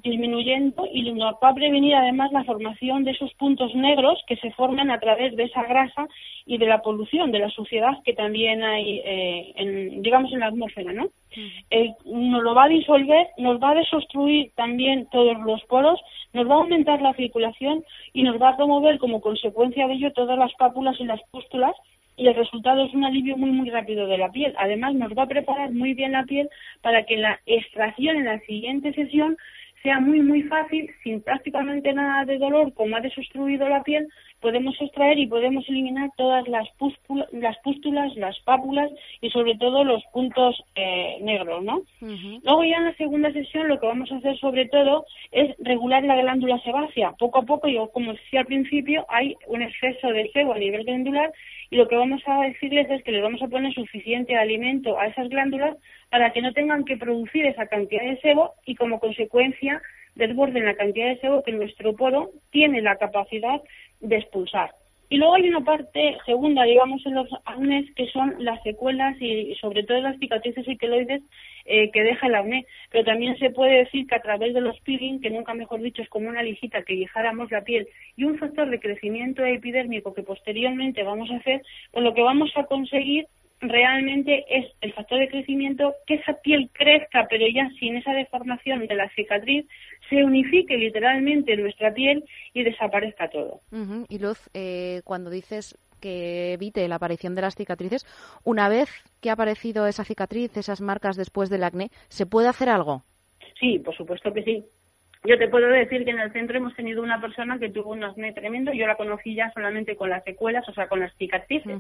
Disminuyendo y nos va a prevenir además la formación de esos puntos negros que se forman a través de esa grasa y de la polución, de la suciedad que también hay, eh, en, digamos, en la atmósfera, ¿no? nos lo va a disolver, nos va a desobstruir también todos los poros, nos va a aumentar la circulación y nos va a promover como consecuencia de ello todas las pápulas y las pústulas y el resultado es un alivio muy muy rápido de la piel. Además nos va a preparar muy bien la piel para que la extracción en la siguiente sesión sea muy muy fácil, sin prácticamente nada de dolor, como ha desobstruido la piel, podemos extraer y podemos eliminar todas las, pústulas, las pústulas, las pápulas y sobre todo los puntos eh, negros, ¿no? Luego ya en la segunda sesión lo que vamos a hacer sobre todo es regular la glándula sebácea. Poco a poco, yo como decía al principio, hay un exceso de sebo a nivel glandular y lo que vamos a decirles es que les vamos a poner suficiente alimento a esas glándulas para que no tengan que producir esa cantidad de sebo y como consecuencia desborden la cantidad de sebo que nuestro poro tiene la capacidad de expulsar. Y luego hay una parte segunda, digamos, en los acné, que son las secuelas y, sobre todo las cicatrices y queloides eh, que deja el acné. Pero también se puede decir que a través de los peeling, que nunca mejor dicho es como una lijita que lijáramos la piel, y un factor de crecimiento epidérmico que posteriormente vamos a hacer, pues lo que vamos a conseguir realmente es el factor de crecimiento que esa piel crezca, pero ya sin esa deformación de la cicatriz, se unifique literalmente nuestra piel y desaparezca todo. Y Luz, eh, cuando dices que evite la aparición de las cicatrices. Una vez que ha aparecido esa cicatriz, esas marcas después del acné, ¿se puede hacer algo? Sí, por supuesto que sí. Yo te puedo decir que en el centro hemos tenido una persona que tuvo un acné tremendo. Yo la conocí ya solamente con las secuelas, o sea, con las cicatrices.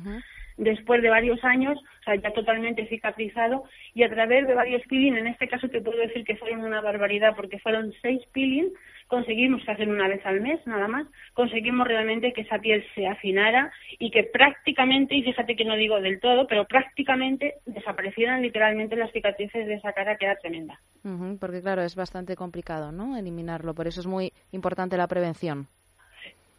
Después de varios años, o sea, ya totalmente cicatrizado. Y a través de varios peeling, en este caso te puedo decir que fueron una barbaridad porque fueron seis peeling conseguimos hacer una vez al mes, nada más, conseguimos realmente que esa piel se afinara y que prácticamente, y fíjate que no digo del todo, pero prácticamente desaparecieran literalmente las cicatrices de esa cara que era tremenda. porque claro, es bastante complicado, ¿no? Eliminarlo, por eso es muy importante la prevención.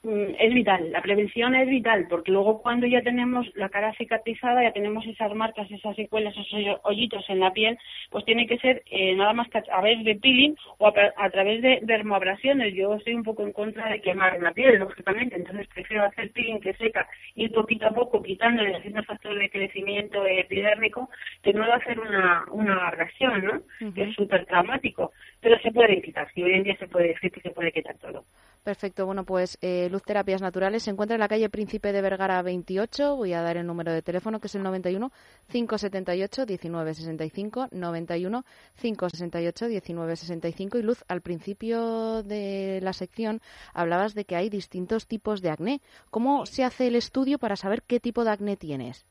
Mm, es vital, la prevención es vital, porque luego cuando ya tenemos la cara cicatrizada, ya tenemos esas marcas, esas secuelas, esos hoyitos en la piel, pues tiene que ser eh, nada más que a través de peeling o a, través de dermoabrasiones. Yo estoy un poco en contra de quemar la piel, lógicamente, entonces prefiero hacer peeling que seca, y poquito a poco quitándole, haciendo factor de crecimiento epidérmico, que no va a hacer una, una abrasión, ¿no? Que es súper traumático, pero se puede quitar, si hoy en día se puede decir que se puede quitar todo. Perfecto, bueno, pues eh, Luz Terapias Naturales se encuentra en la calle Príncipe de Vergara 28. Voy a dar el número de teléfono que es el 91 578 1965 91 568 1965 y Luz, al principio de la sección hablabas de que hay distintos tipos de acné. ¿Cómo se hace el estudio para saber qué tipo de acné tienes?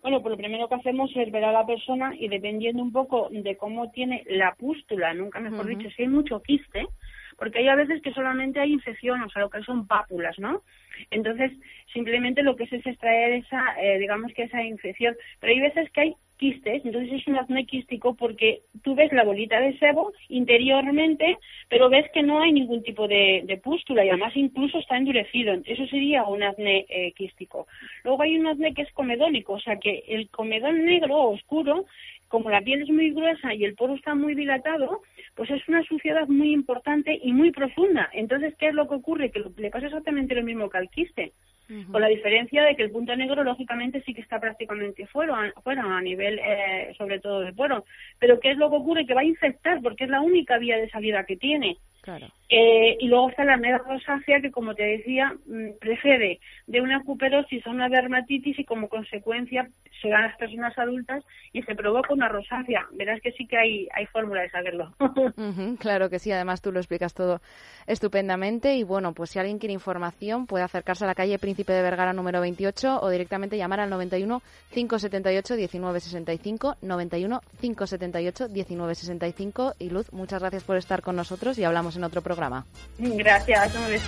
Bueno, pues lo primero que hacemos es ver a la persona y dependiendo un poco de cómo tiene la pústula, nunca mejor dicho, si hay mucho quiste, porque hay a veces que solamente hay infección, o sea, lo que son pápulas, ¿no? Entonces, simplemente lo que es es extraer esa, eh, digamos que esa infección, pero hay veces que hay quistes, entonces es un acné quístico porque tú ves la bolita de sebo interiormente, pero ves que no hay ningún tipo de, pústula y además incluso está endurecido. Eso sería un acné eh, quístico. Luego hay un acné que es comedónico, o sea que el comedón negro o oscuro como la piel es muy gruesa y el poro está muy dilatado, pues es una suciedad muy importante y muy profunda. Entonces, ¿qué es lo que ocurre? Que le pasa exactamente lo mismo que al quiste. Con la diferencia de que el punto negro, lógicamente, sí que está prácticamente fuera, fuera a nivel, eh, sobre todo de poro. Pero ¿qué es lo que ocurre? Que va a infectar, porque es la única vía de salida que tiene. Eh, y luego está la anemia rosácea que, como te decía, mm, precede de una cuperosis a una dermatitis y como consecuencia se dan las personas adultas y se provoca una rosácea. Verás que sí que hay, fórmula de saberlo. claro que sí, además tú lo explicas todo estupendamente y bueno, pues si alguien quiere información puede acercarse a la calle Príncipe de Vergara número 28 o directamente llamar al 91 578 1965 91 578 1965 y Luz, muchas gracias por estar con nosotros y hablamos en otro programa. Gracias, un beso.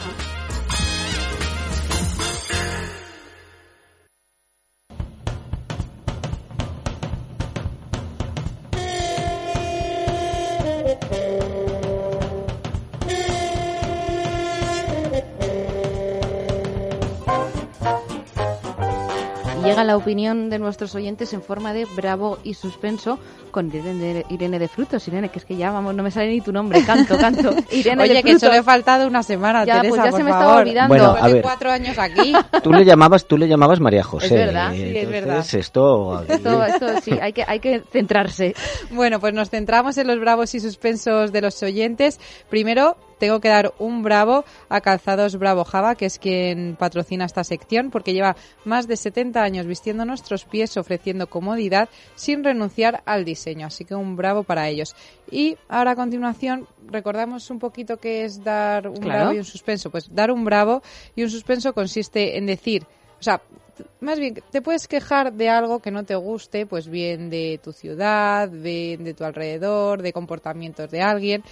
Llega la opinión de nuestros oyentes en forma de bravo y suspenso con Irene de, de Frutos. Irene, que es que ya, vamos, no me sale ni tu nombre, canto, canto. Irene Oye, que solo he faltado una semana, ya, pues ya se me estaba olvidando. Bueno, a ver, cuatro años aquí. Tú le llamabas, tú le llamabas María José. Es verdad, sí, es verdad. Esto, esto, esto, sí, hay que, hay que centrarse. Bueno, pues nos centramos en los bravos y suspensos de los oyentes. Primero, tengo que dar un bravo a Calzados Bravo Java, que es quien patrocina esta sección, porque lleva más de 70 años vistiendo nuestros pies, ofreciendo comodidad sin renunciar al diseño. Así que un bravo para ellos. Y ahora a continuación recordamos un poquito qué es dar un bravo y un suspenso. Pues dar un bravo y un suspenso consiste en decir, o sea, más bien, te puedes quejar de algo que no te guste, pues bien de tu ciudad, bien de tu alrededor, de comportamientos de alguien,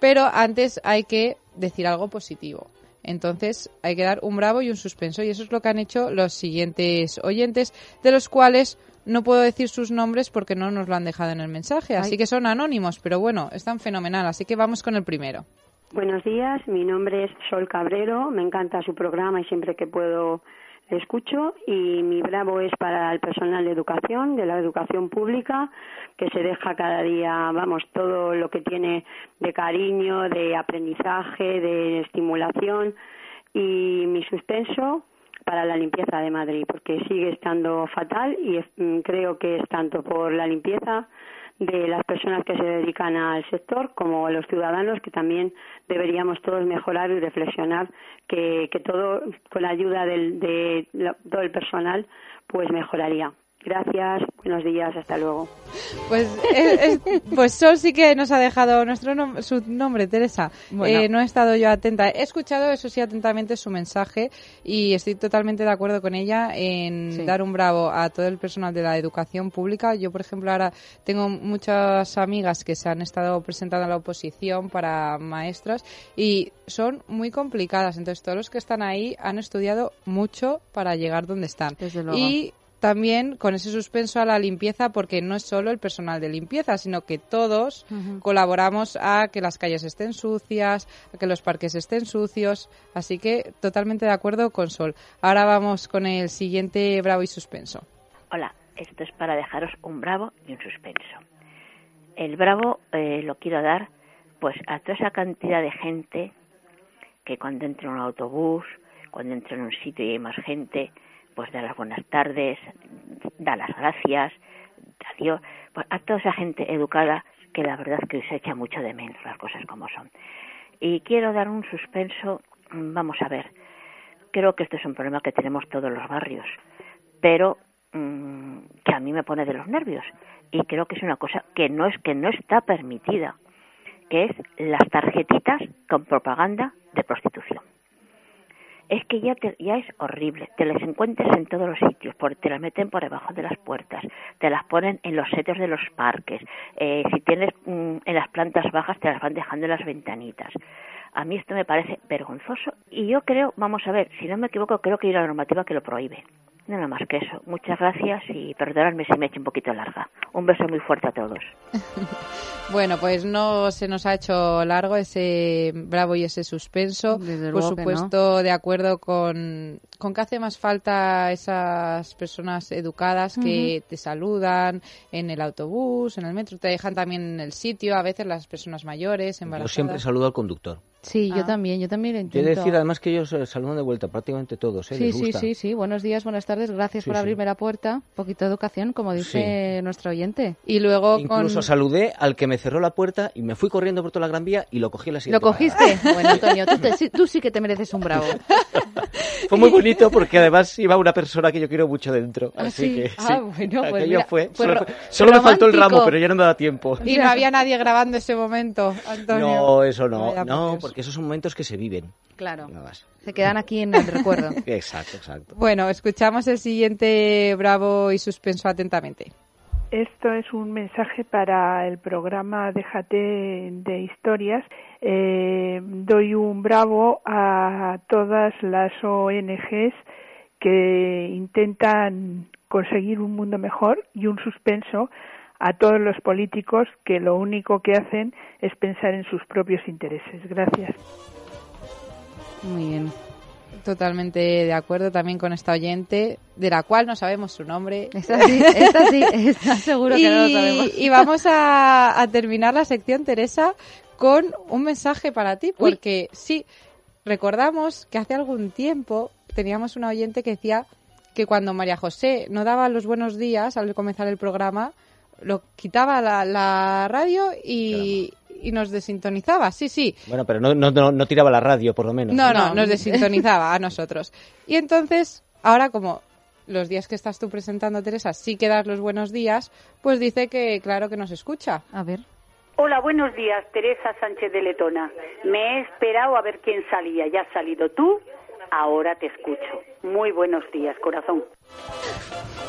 pero antes hay que decir algo positivo. Entonces hay que dar un bravo y un suspenso y eso es lo que han hecho los siguientes oyentes, de los cuales no puedo decir sus nombres porque no nos lo han dejado en el mensaje, así que son anónimos, pero bueno, están fenomenal, así que vamos con el primero. Buenos días, mi nombre es Sol Cabrero, me encanta su programa y siempre que puedo escucho y mi bravo es para el personal de educación, de la educación pública, que se deja cada día, vamos, todo lo que tiene de cariño, de aprendizaje, de estimulación y mi suspenso para la limpieza de Madrid, porque sigue estando fatal y mm, creo que es tanto por la limpieza de las personas que se dedican al sector como los ciudadanos que también deberíamos todos mejorar y reflexionar que, que todo con la ayuda del, de todo el personal pues mejoraría. Gracias, buenos días, hasta luego. Pues, eh, eh, pues Sol sí que nos ha dejado nuestro su nombre, Teresa. Eh, no he estado yo atenta. He escuchado, eso sí, atentamente su mensaje y estoy totalmente de acuerdo con ella en dar un bravo a todo el personal de la educación pública. Yo, por ejemplo, ahora tengo muchas amigas que se han estado presentando a la oposición para maestras y son muy complicadas. Entonces, todos los que están ahí han estudiado mucho para llegar donde están. Desde luego. Y también con ese suspenso a la limpieza porque no es solo el personal de limpieza, sino que todos colaboramos a que las calles estén sucias, a que los parques estén sucios, así que totalmente de acuerdo con Sol. Ahora vamos con el siguiente bravo y suspenso. Hola, esto es para dejaros un bravo y un suspenso. El bravo eh, lo quiero dar pues a toda esa cantidad de gente que cuando entra en un autobús, cuando entra en un sitio y hay más gente, pues da las buenas tardes, da las gracias, adiós, pues a toda esa gente educada que la verdad que se echa mucho de menos las cosas como son. Y quiero dar un suspenso, vamos a ver, creo que este es un problema que tenemos todos los barrios, pero mm, que a mí me pone de los nervios y creo que es una cosa que no es que no está permitida, que es las tarjetitas con propaganda de prostitución es que ya, ya es horrible. Te las encuentras en todos los sitios, porque te las meten por debajo de las puertas, te las ponen en los sitios de los parques. Eh, si tienes mm, en las plantas bajas, te las van dejando en las ventanitas. A mí esto me parece vergonzoso y yo creo, vamos a ver, si no me equivoco, creo que hay una normativa que lo prohíbe. Nada más que eso. Muchas gracias y perdonadme si me he hecho un poquito larga. Un beso muy fuerte a todos. bueno, pues no se nos ha hecho largo ese bravo y ese suspenso. Por supuesto, de acuerdo con, con que hace más falta esas personas educadas que te saludan en el autobús, en el metro, te dejan también en el sitio, a veces las personas mayores, embarazadas. Yo siempre saludo al conductor. Sí, yo ah. también, yo también lo intento. Quiero decir además que ellos saludan de vuelta, prácticamente todos, ¿eh? Sí, Les sí, gusta. sí, sí. Buenos días, buenas tardes, gracias por abrirme la puerta. Un poquito de educación, como dice nuestro oyente. Y luego Incluso saludé al que me cerró la puerta y me fui corriendo por toda la Gran Vía y lo cogí en la siguiente ¿Lo cogiste? bueno, Antonio, tú, tú, sí que te mereces un bravo. fue muy bonito porque además iba una persona que yo quiero mucho dentro. ¿Ah, así que ah, bueno, pues mira, fue. Solo, solo me faltó el ramo, pero ya no me da tiempo. Y no había nadie grabando ese momento, Antonio. No, eso no. No, porque esos son momentos que se viven. Claro. Se quedan aquí en el recuerdo. exacto, exacto. Bueno, escuchamos el siguiente bravo y suspenso atentamente. Esto es un mensaje para el programa Déjate de Historias. Eh, doy un bravo a todas las ONGs que intentan conseguir un mundo mejor y un suspenso a todos los políticos que lo único que hacen es pensar en sus propios intereses. Gracias. Muy bien. Totalmente de acuerdo también con esta oyente, de la cual no sabemos su nombre. Esta sí, esta sí, está seguro que no lo sabemos. Y vamos a, terminar la sección, Teresa, con un mensaje para ti, porque sí, recordamos que hace algún tiempo teníamos una oyente que decía que cuando María José no daba los buenos días al comenzar el programa, lo quitaba la, la radio y, y nos desintonizaba, sí, sí. Bueno, pero no, no, no, tiraba la radio, por lo menos. No, no, nos desintonizaba a nosotros. Y entonces, ahora como los días que estás tú presentando, Teresa, sí que das los buenos días, pues dice que claro que nos escucha. A ver. Hola, buenos días, Teresa Sánchez de Letona. Me he esperado a ver quién salía. Ya has salido tú, ahora te escucho. Muy buenos días, corazón.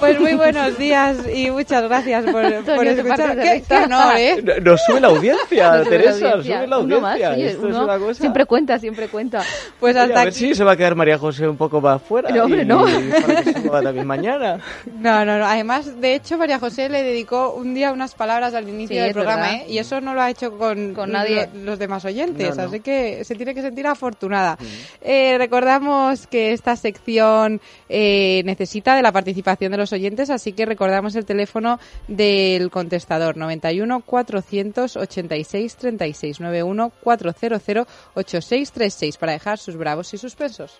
Pues muy buenos días y muchas gracias por, por escuchar. ¿Qué, no, ¿eh? Nos sube la audiencia, Teresa, nos sube la audiencia. Esto es una cosa... Siempre cuenta, siempre cuenta. Pues hasta a ver si se va a quedar María José un poco más fuera. Pero hombre, no. para que se también mañana. No, no, no. Además, de hecho, María José le dedicó un día unas palabras al inicio del programa, ¿eh? Y eso no lo ha hecho con, con nadie. los demás oyentes, así que se tiene que sentir afortunada. Eh, recordamos que esta sección eh, necesita de la participación de los oyentes, así que recordamos el teléfono del contestador 91 486 36 91 400 8636 para dejar sus bravos y suspensos.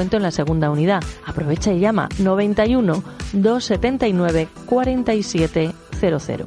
en la segunda unidad. Aprovecha y llama 91 279 4700.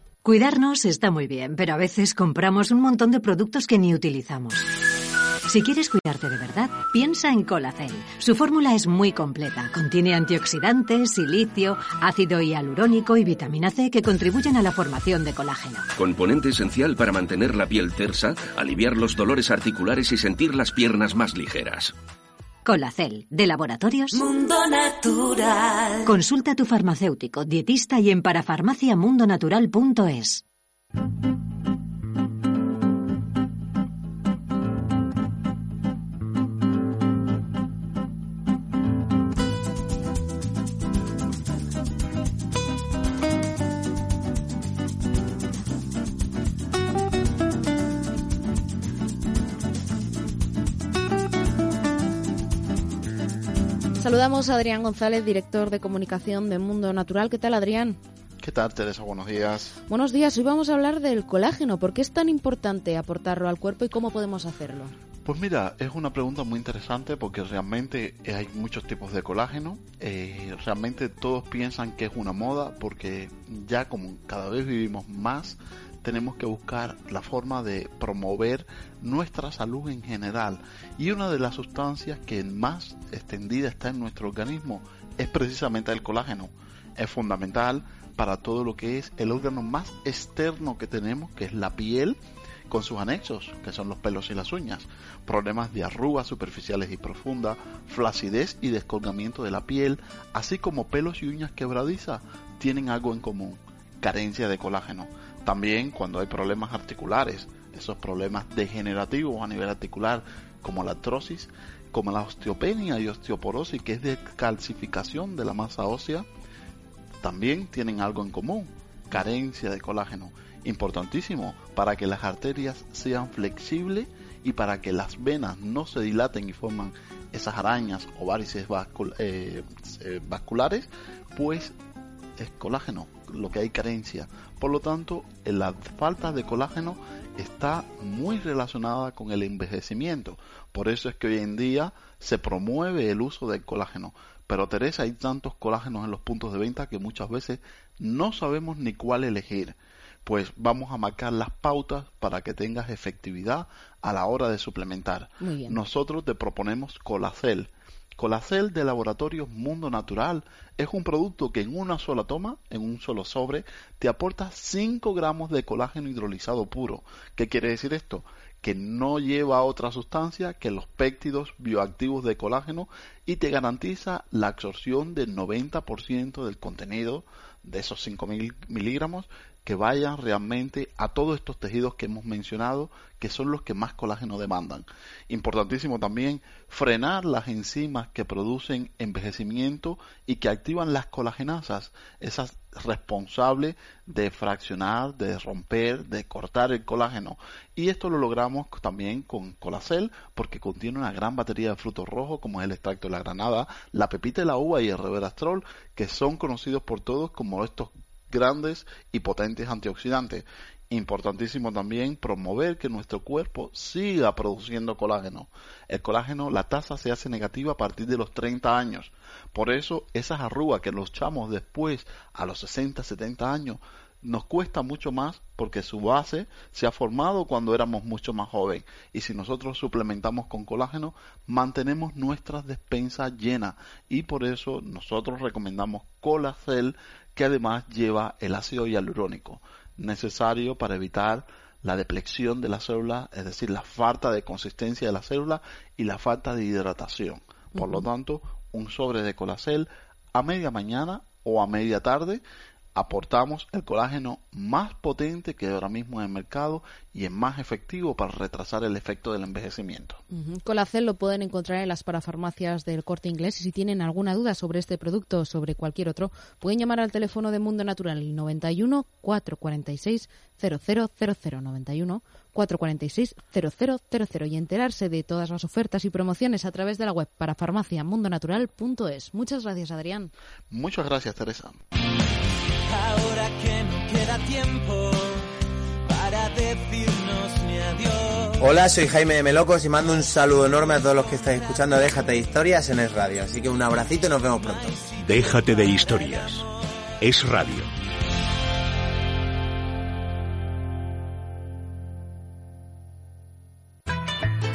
Cuidarnos está muy bien, pero a veces compramos un montón de productos que ni utilizamos. Si quieres cuidarte de verdad, piensa en Colacel. Su fórmula es muy completa. Contiene antioxidantes, silicio, ácido hialurónico y vitamina C que contribuyen a la formación de colágeno. Componente esencial para mantener la piel tersa, aliviar los dolores articulares y sentir las piernas más ligeras. Colacel, de Laboratorios Mundo Natural. Consulta a tu farmacéutico, dietista y en parafarmaciamundonatural.es. Saludamos a Adrián González, director de comunicación de Mundo Natural. ¿Qué tal, Adrián? ¿Qué tal, Teresa? Buenos días. Buenos días. Hoy vamos a hablar del colágeno. ¿Por qué es tan importante aportarlo al cuerpo y cómo podemos hacerlo? Pues mira, es una pregunta muy interesante porque realmente hay muchos tipos de colágeno. Eh, realmente todos piensan que es una moda porque ya como cada vez vivimos más, tenemos que buscar la forma de promover nuestra salud en general. Y una de las sustancias que más extendida está en nuestro organismo es precisamente el colágeno. Es fundamental para todo lo que es el órgano más externo que tenemos, que es la piel, con sus anexos, que son los pelos y las uñas, problemas de arrugas superficiales y profundas, flacidez y descolgamiento de la piel, así como pelos y uñas quebradizas, tienen algo en común, carencia de colágeno. También cuando hay problemas articulares, esos problemas degenerativos a nivel articular, como la artrosis, como la osteopenia y osteoporosis, que es de calcificación de la masa ósea, también tienen algo en común, carencia de colágeno importantísimo para que las arterias sean flexibles y para que las venas no se dilaten y forman esas arañas o varices eh, eh, vasculares, pues es colágeno lo que hay carencia. Por lo tanto, la falta de colágeno está muy relacionada con el envejecimiento. Por eso es que hoy en día se promueve el uso del colágeno. Pero Teresa, hay tantos colágenos en los puntos de venta que muchas veces no sabemos ni cuál elegir pues vamos a marcar las pautas para que tengas efectividad a la hora de suplementar. Nosotros te proponemos Colacel. Colacel de Laboratorios Mundo Natural es un producto que en una sola toma, en un solo sobre, te aporta 5 gramos de colágeno hidrolizado puro. ¿Qué quiere decir esto? Que no lleva otra sustancia que los péptidos bioactivos de colágeno y te garantiza la absorción del 90% del contenido de esos 5.000 miligramos que vayan realmente a todos estos tejidos que hemos mencionado, que son los que más colágeno demandan. Importantísimo también frenar las enzimas que producen envejecimiento y que activan las colagenasas, esas responsables de fraccionar, de romper, de cortar el colágeno. Y esto lo logramos también con Colacel porque contiene una gran batería de frutos rojos como es el extracto de la granada, la pepita de la uva y el reverastrol, que son conocidos por todos como estos grandes y potentes antioxidantes. Importantísimo también promover que nuestro cuerpo siga produciendo colágeno. El colágeno, la tasa se hace negativa a partir de los 30 años. Por eso esas arrugas que luchamos después a los 60, 70 años nos cuesta mucho más porque su base se ha formado cuando éramos mucho más jóvenes. Y si nosotros suplementamos con colágeno, mantenemos nuestras despensas llenas. Y por eso nosotros recomendamos Colacel, que además lleva el ácido hialurónico, necesario para evitar la deplexión de la célula, es decir, la falta de consistencia de la célula y la falta de hidratación. Por lo tanto, un sobre de Colacel a media mañana o a media tarde aportamos el colágeno más potente que ahora mismo en el mercado y es más efectivo para retrasar el efecto del envejecimiento. Colacel lo pueden encontrar en las parafarmacias del Corte Inglés y si tienen alguna duda sobre este producto o sobre cualquier otro, pueden llamar al teléfono de Mundo Natural 91 446 0000 91 446 0000 y enterarse de todas las ofertas y promociones a través de la web parafarmaciamundonatural.es. Muchas gracias, Adrián. Muchas gracias, Teresa. Ahora que no queda tiempo para decirnos ni adiós. Hola, soy Jaime de Melocos y mando un saludo enorme a todos los que estáis escuchando Déjate de Historias en Es Radio. Así que un abracito y nos vemos pronto. Déjate de historias. Es radio.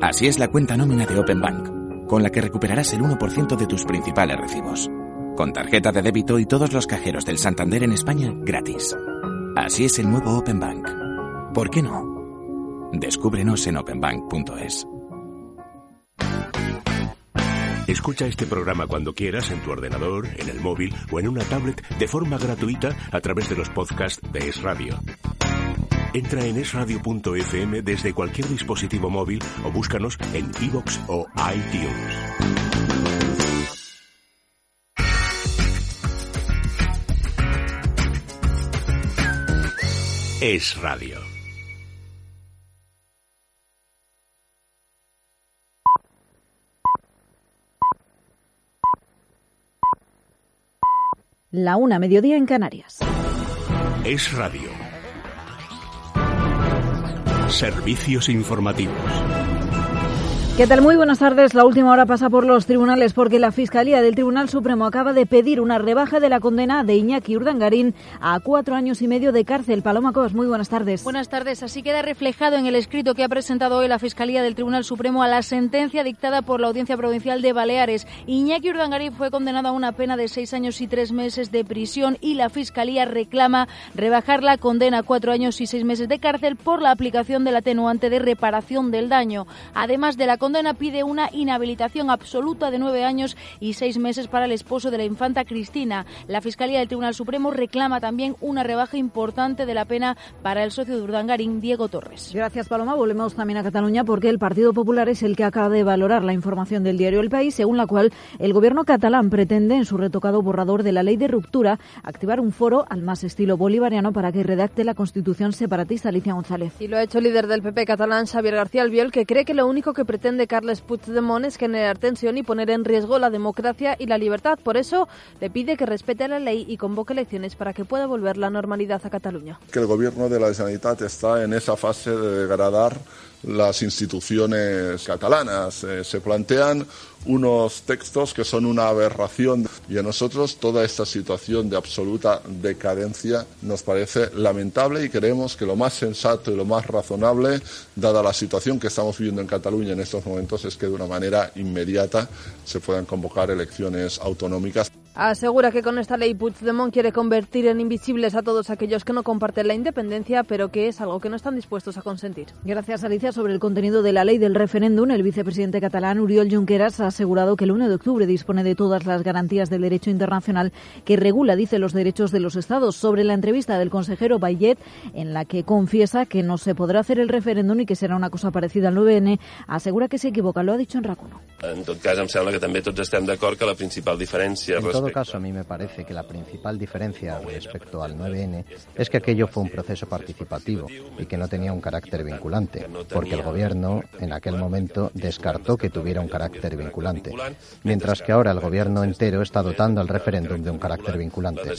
Así es la cuenta nómina de Open Bank, con la que recuperarás el 1% de tus principales recibos. Con tarjeta de débito y todos los cajeros del Santander en España gratis. Así es el nuevo Open Bank. ¿Por qué no? Descúbrenos en openbank.es. Escucha este programa cuando quieras en tu ordenador, en el móvil o en una tablet de forma gratuita a través de los podcasts de Es Radio. Entra en esradio.fm desde cualquier dispositivo móvil o búscanos en iVoox o iTunes. Es Radio. La una mediodía en Canarias. Es Radio. Servicios informativos. ¿Qué tal? Muy buenas tardes. La última hora pasa por los tribunales porque la Fiscalía del Tribunal Supremo acaba de pedir una rebaja de la condena de Iñaki Urdangarín a cuatro años y medio de cárcel. Paloma Cos, muy buenas tardes. Buenas tardes. Así queda reflejado en el escrito que ha presentado hoy la Fiscalía del Tribunal Supremo a la sentencia dictada por la Audiencia Provincial de Baleares. Iñaki Urdangarín fue condenado a una pena de seis años y tres meses de prisión y la Fiscalía reclama rebajar la condena a cuatro años y seis meses de cárcel por la aplicación del atenuante de reparación del daño. Además de la condena pide una inhabilitación absoluta de nueve años y seis meses para el esposo de la infanta Cristina. La Fiscalía del Tribunal Supremo reclama también una rebaja importante de la pena para el socio de Urdangarín, Diego Torres. Gracias, Paloma. Volvemos también a Cataluña porque el Partido Popular es el que acaba de valorar la información del diario El País, según la cual el gobierno catalán pretende, en su retocado borrador de la ley de ruptura, activar un foro al más estilo bolivariano para que redacte la constitución separatista. Alicia González. Y lo ha hecho el líder del PP catalán, Xavier García Albiol, que cree que lo único que pretende Carles Puigdemont es generar tensión y poner en riesgo la democracia y la libertad. Por eso le pide que respete la ley y convoque elecciones para que pueda volver la normalidad a Cataluña. Que el gobierno de la Generalitat está en esa fase de degradar las instituciones catalanas. Eh, se plantean unos textos que son una aberración y a nosotros toda esta situación de absoluta decadencia nos parece lamentable y creemos que lo más sensato y lo más razonable, dada la situación que estamos viviendo en Cataluña en estos momentos, es que de una manera inmediata se puedan convocar elecciones autonómicas. Asegura que con esta ley Puigdemont quiere convertir en invisibles a todos aquellos que no comparten la independencia, pero que es algo que no están dispuestos a consentir. Gracias, Alicia. Sobre el contenido de la ley del referéndum, el vicepresidente catalán Uriol Junqueras ha asegurado que el 1 de octubre dispone de todas las garantías del derecho internacional que regula, dice, los derechos de los Estados. Sobre la entrevista del consejero Bayet, en la que confiesa que no se podrá hacer el referéndum y que será una cosa parecida al 9N, asegura que se equivoca. Lo ha dicho en Racuno. En tot cas, em sembla que també tots estem d'acord que la principal diferència todo caso, a mí me parece que la principal diferencia respecto al 9N es que aquello fue un proceso participativo y que no tenía un carácter vinculante, porque el Gobierno en aquel momento descartó que tuviera un carácter vinculante, mientras que ahora el Gobierno entero está dotando al referéndum de un carácter vinculante.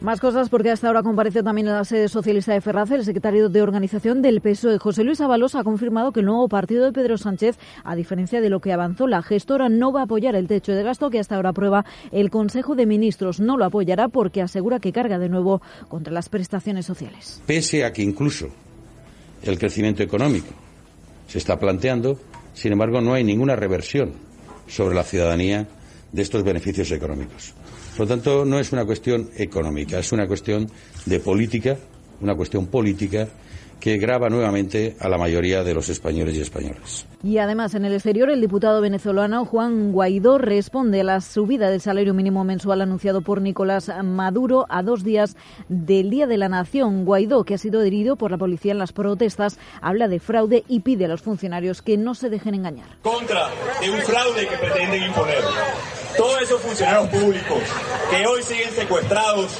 Más cosas porque hasta ahora comparece también en la sede socialista de Ferraz el secretario de organización del PSOE, José Luis Avalos, ha confirmado que el nuevo partido de Pedro Sánchez, a diferencia de lo que avanzó la gestora, no va a apoyar el techo de gasto que hasta ahora aprueba el Consejo de Ministros. No lo apoyará porque asegura que carga de nuevo contra las prestaciones sociales. Pese a que incluso el crecimiento económico se está planteando, sin embargo, no hay ninguna reversión sobre la ciudadanía de estos beneficios económicos. Por lo tanto, no es una cuestión económica, es una cuestión de política, una cuestión política que grava nuevamente a la mayoría de los españoles y españolas. Y además, en el exterior, el diputado venezolano Juan Guaidó responde a la subida del salario mínimo mensual anunciado por Nicolás Maduro a dos días del Día de la Nación. Guaidó, que ha sido herido por la policía en las protestas, habla de fraude y pide a los funcionarios que no se dejen engañar. Contra de un fraude que pretenden imponer todos esos funcionarios públicos que hoy siguen secuestrados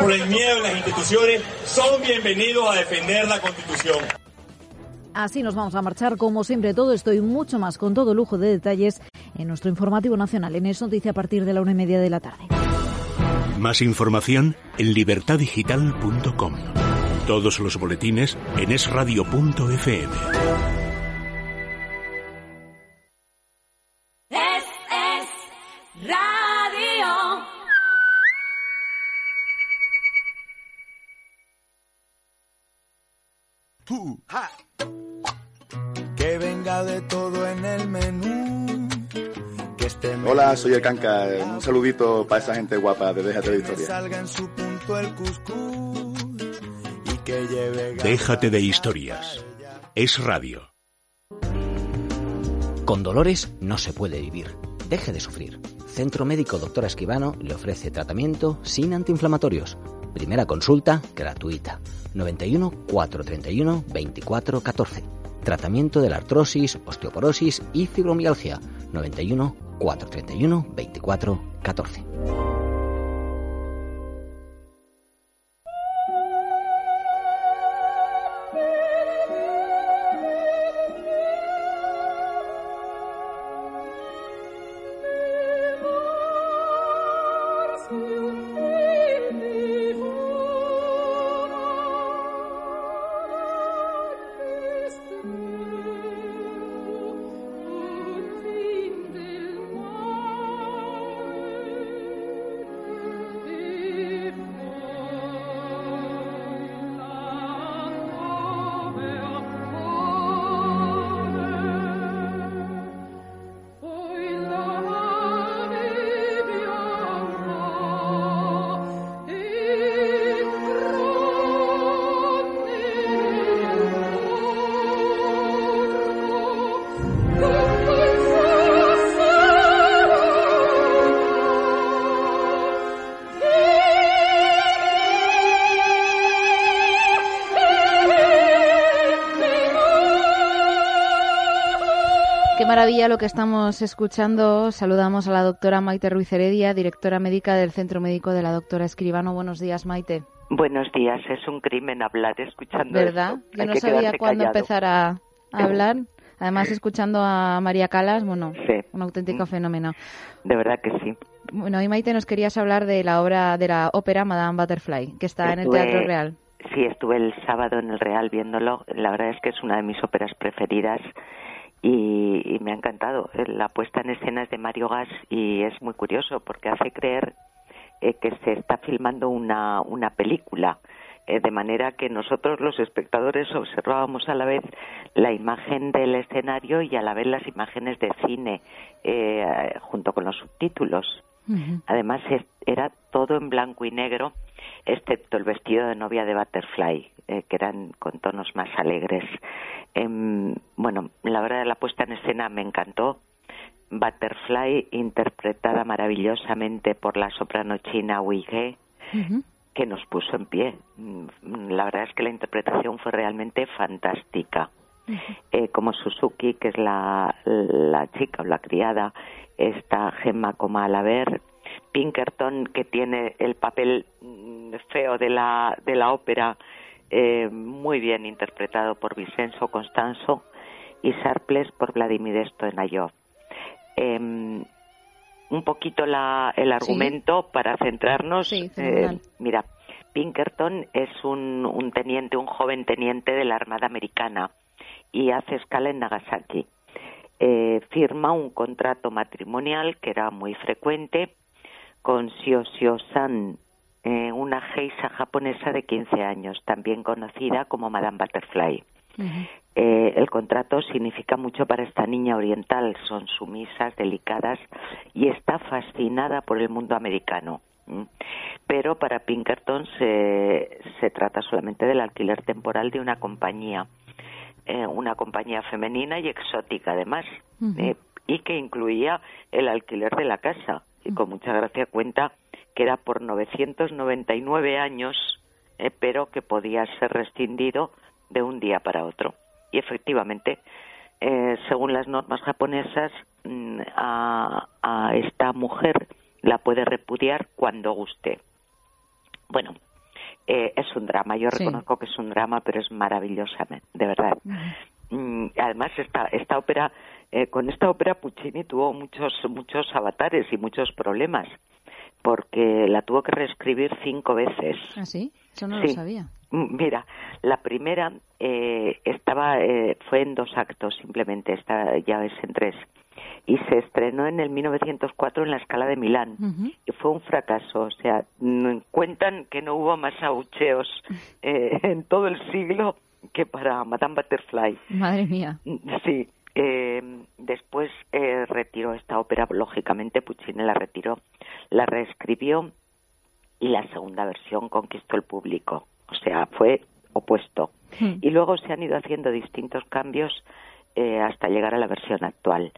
por el miedo en las instituciones son bienvenidos a defender la Constitución. Así nos vamos a marchar, como siempre, todo esto y mucho más con todo lujo de detalles en nuestro informativo nacional en Es Noticia a partir de la una y media de la tarde. Más información en libertadigital.com. Todos los boletines en esradio.fm. Que venga de todo en el menú. Que esté Hola, soy el Canca. Un saludito para esa gente guapa de Déjate de Historia. salga en su punto el cuscús. Y que lleve Déjate de historias. Es radio. Con dolores no se puede vivir. Deje de sufrir. Centro Médico Doctora Esquivano le ofrece tratamiento sin antiinflamatorios. Primera consulta gratuita. 91 431 24 14. Tratamiento de la artrosis, osteoporosis y fibromialgia. 91 431 24 14. Maravilla lo que estamos escuchando. Saludamos a la doctora Maite Ruiz Heredia, directora médica del Centro Médico de la doctora Escribano. Buenos días, Maite. Buenos días, es un crimen hablar escuchando ¿Verdad? esto. Yo Hay no sabía cuándo empezar a, a hablar. Además, escuchando a María Calas, bueno, Sí. un auténtico fenómeno. De verdad que sí. Bueno, hoy Maite nos querías hablar de la obra, de la ópera Madame Butterfly, que está en el Estuve- Teatro Real. Sí, estuve el sábado en el Real viéndolo. La verdad es que es una de mis óperas preferidas y, y me ha encantado. La puesta en escena es de Mario Gas y es muy curioso porque hace creer eh, que se está filmando una, una película. eh, de manera que nosotros los espectadores observábamos a la vez la imagen del escenario y a la vez las imágenes de cine eh, junto con los subtítulos. Además era todo en blanco y negro, excepto el vestido de novia de Butterfly, eh, que eran con tonos más alegres. Em, bueno, la verdad la puesta en escena me encantó. Butterfly interpretada maravillosamente por la soprano china Wei He, que nos puso en pie. Mm, La verdad es que la interpretación fue realmente fantástica. Eh, como Suzuki, que es la, la chica o la criada, está Gemma Comalaver, Pinkerton, que tiene el papel mm, feo de la, de la ópera, eh, muy bien interpretado por Vicenzo Constanzo, y Sarples por Vladimir Stoyanov. Em, un poquito la, el argumento para centrarnos. Sí. Eh, mira, Pinkerton es un, un teniente, un joven teniente de la Armada Americana y hace escala en Nagasaki. Eh, firma un contrato matrimonial que era muy frecuente con Shio-Shio-san, eh, una geisha japonesa de 15 años, también conocida como Madame Butterfly. Eh, el contrato significa mucho para esta niña oriental, son sumisas, delicadas y está fascinada por el mundo americano. Pero para Pinkerton se, se trata solamente del alquiler temporal de una compañía, eh, una compañía femenina y exótica además, eh, y que incluía el alquiler de la casa. Y con mucha gracia cuenta que era por 999 años, eh, pero que podía ser rescindido de un día para otro. Y efectivamente, eh, según las normas japonesas, mm, a, a esta mujer la puede repudiar cuando guste. Bueno, eh, es un drama. Yo Sí. reconozco que es un drama, pero es maravillosa, de verdad. Mm, además, esta, esta ópera, eh, con esta ópera Puccini tuvo muchos, muchos avatares y muchos problemas, porque la tuvo que reescribir cinco veces. ¿Ah, sí? Eso no Sí. lo sabía. Mm, Mira, la primera eh, estaba eh, fue en dos actos simplemente, esta ya es en tres. Y se estrenó en el 1904 en la Escala de Milán. Y fue un fracaso. O sea, cuentan que no hubo más abucheos eh, en todo el siglo que para Madame Butterfly. Madre mía. Sí. eh, después eh, retiró esta ópera, lógicamente Puccini la retiró, la reescribió y la segunda versión conquistó el público. O sea, fue opuesto. Y luego se han ido haciendo distintos cambios eh, hasta llegar a la versión actual.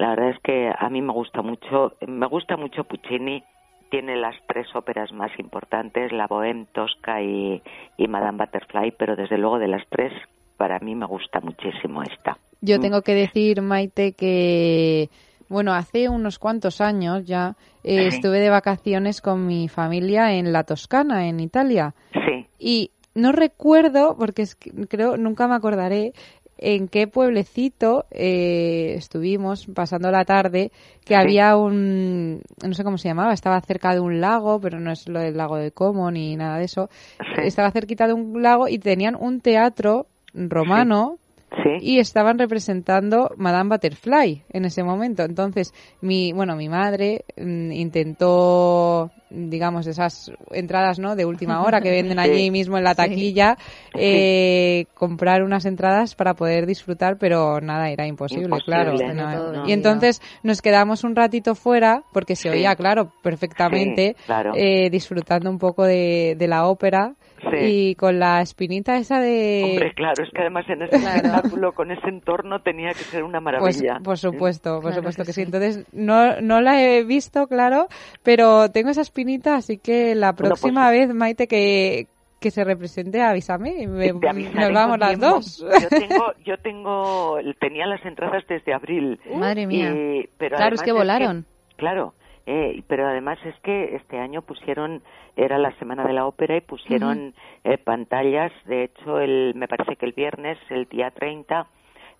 La verdad es que a mí me gusta mucho, me gusta mucho Puccini. Tiene las tres óperas más importantes, la Bohème, Tosca y, y Madame Butterfly, pero desde luego de las tres, para mí me gusta muchísimo esta. Yo tengo que decir, Maite, que bueno, hace unos cuantos años ya eh, Sí. estuve de vacaciones con mi familia en la Toscana, en Italia. Sí. Y no recuerdo, porque es que creo, nunca me acordaré en qué pueblecito eh, estuvimos pasando la tarde, que Sí. había un, no sé cómo se llamaba, estaba cerca de un lago, pero no es lo del lago de Como ni nada de eso. Estaba cerquita de un lago y tenían un teatro romano y estaban representando Madame Butterfly en ese momento. Entonces, mi, bueno, mi madre mm, intentó, digamos, esas entradas, ¿no? De última hora que venden allí Sí. mismo en la Sí. taquilla, eh, comprar unas entradas para poder disfrutar, pero nada, era imposible, Imposible, claro. no, No. no. Y entonces nos quedamos un ratito fuera, porque se Sí. oía, claro, perfectamente, Sí, claro. eh, disfrutando un poco de, de la ópera. Sí. Y con la espinita esa de... Hombre, claro, es que además en ese espectáculo, con ese entorno, tenía que ser una Pues, maravilla. por supuesto, por Claro supuesto que que, sí. Entonces, no, no la he visto, claro, pero tengo esa espinita, así que la Bueno, pues- próxima vez, Maite, que, que se represente, avísame y me- nos vamos las tiempo. dos. Yo tengo, yo tengo, tenía las entradas desde abril. Madre mía. Y- pero Claro, es que volaron. claro, eh, pero además es que este año pusieron, era la semana de la ópera y pusieron eh, pantallas. De hecho, el, me parece que el viernes, el día 30,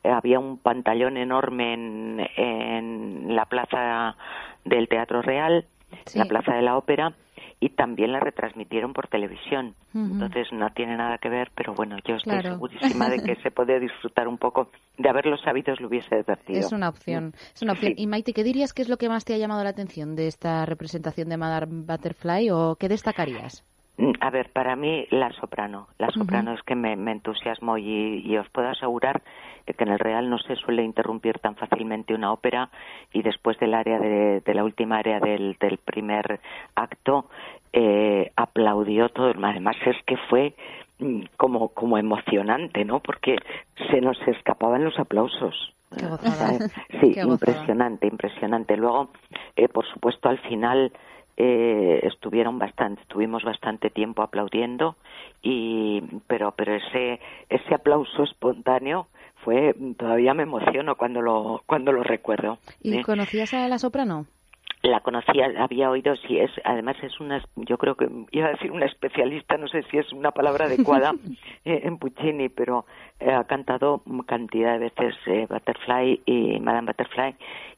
eh, había un pantallón enorme en, en la plaza del Teatro Real, la plaza de la ópera, y también la retransmitieron por televisión. Entonces no tiene nada que ver, pero bueno, yo estoy Claro. segurísima de que se puede disfrutar un poco. De haberlo sabido, lo hubiese advertido. Es una opción, es una opción. Y Maite, ¿qué dirías que es lo que más te ha llamado la atención de esta representación de Madame Butterfly o qué destacarías? Mm, A ver, para mí la soprano. La soprano es que me, me entusiasmó y, y os puedo asegurar que en el Real no se suele interrumpir tan fácilmente una ópera y después del área de, de la última área del, del primer acto eh, aplaudió todo. Además es que fue mm, como, como emocionante, ¿no? Porque se nos escapaban los aplausos. Qué. Sí, Qué impresionante, impresionante. Luego, eh, por supuesto, al final eh, estuvieron bastante, estuvimos bastante tiempo aplaudiendo y, pero, pero ese, ese aplauso espontáneo fue, todavía me emociono cuando lo, cuando lo recuerdo. ¿Y ¿eh? conocías a la soprano? la conocía, había oído, sí, es, además es una, yo creo que iba a decir una especialista, no sé si es una palabra adecuada eh, en Puccini, pero eh, ha cantado cantidad de veces eh, Butterfly y Madame Butterfly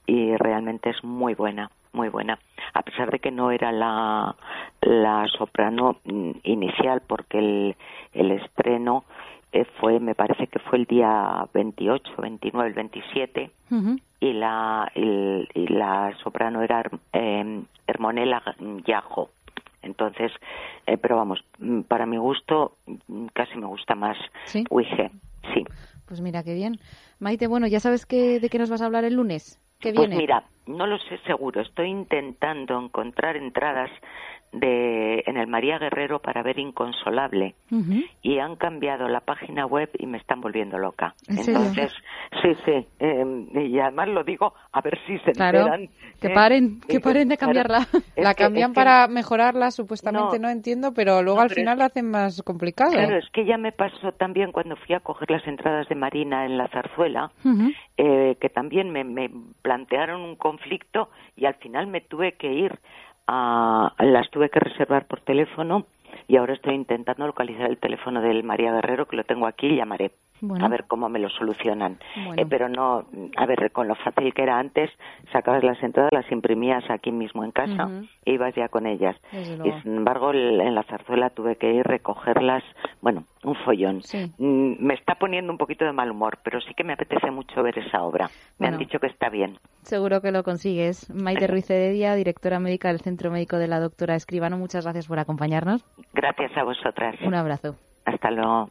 y realmente es muy buena, muy buena. A pesar de que no era la, la soprano mm, inicial, porque el, el estreno eh, fue, me parece que fue el día 28, 29, el 27 y la y, y la soprano era eh, Hermonela Yajo. Entonces, eh, pero vamos, mm, para mi gusto mm, casi me gusta más ¿Sí? Uige. Sí. Pues mira, qué bien. Maite, bueno, ¿ya sabes qué, de qué nos vas a hablar el lunes? ¿Qué Pues mira, no lo sé seguro. Estoy intentando encontrar entradas de en el María Guerrero para ver Inconsolable y han cambiado la página web y me están volviendo loca. ¿En serio? Entonces, sí, sí, eh, y además lo digo a ver si se Claro, enteran. que ¿eh? paren, que paren de claro, cambiarla. es la que- cambian que- para mejorarla, supuestamente, no, No. entiendo, pero luego No, al pero final es- lo hacen más complicado. Claro, es que ya me pasó también cuando fui a coger las entradas de Marina en la zarzuela, eh, que también me, me plantearon un conflicto y al final me tuve que ir las tuve que reservar por teléfono y ahora estoy intentando localizar el teléfono del María Guerrero que lo tengo aquí y llamaré Bueno. a ver cómo me lo solucionan. Bueno. Eh, pero no, a ver, con lo fácil que era antes, sacabas las entradas, las imprimías aquí mismo en casa Ujú. e ibas ya con ellas. Y sin embargo, en la zarzuela tuve que ir recogerlas, bueno, un follón. Sí. Mm, Me está poniendo un poquito de mal humor, pero sí que me apetece mucho ver esa obra. Me Bueno. han dicho que está bien. Seguro que lo consigues. Maite Ruiz Heredia, directora médica del Centro Médico de la Doctora Escribano, muchas gracias por acompañarnos. Gracias a vosotras. Un abrazo. Hasta luego.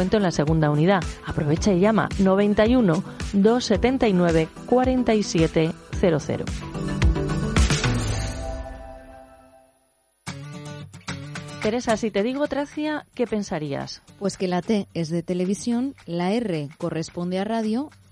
en la segunda unidad. Aprovecha y llama 91 279 4700. Teresa, si te digo Tracia, ¿qué pensarías? Pues que la T es de televisión, la R corresponde a radio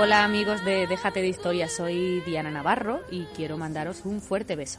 Hola amigos de Déjate de Historia, soy Diana Navarro y quiero mandaros un fuerte beso.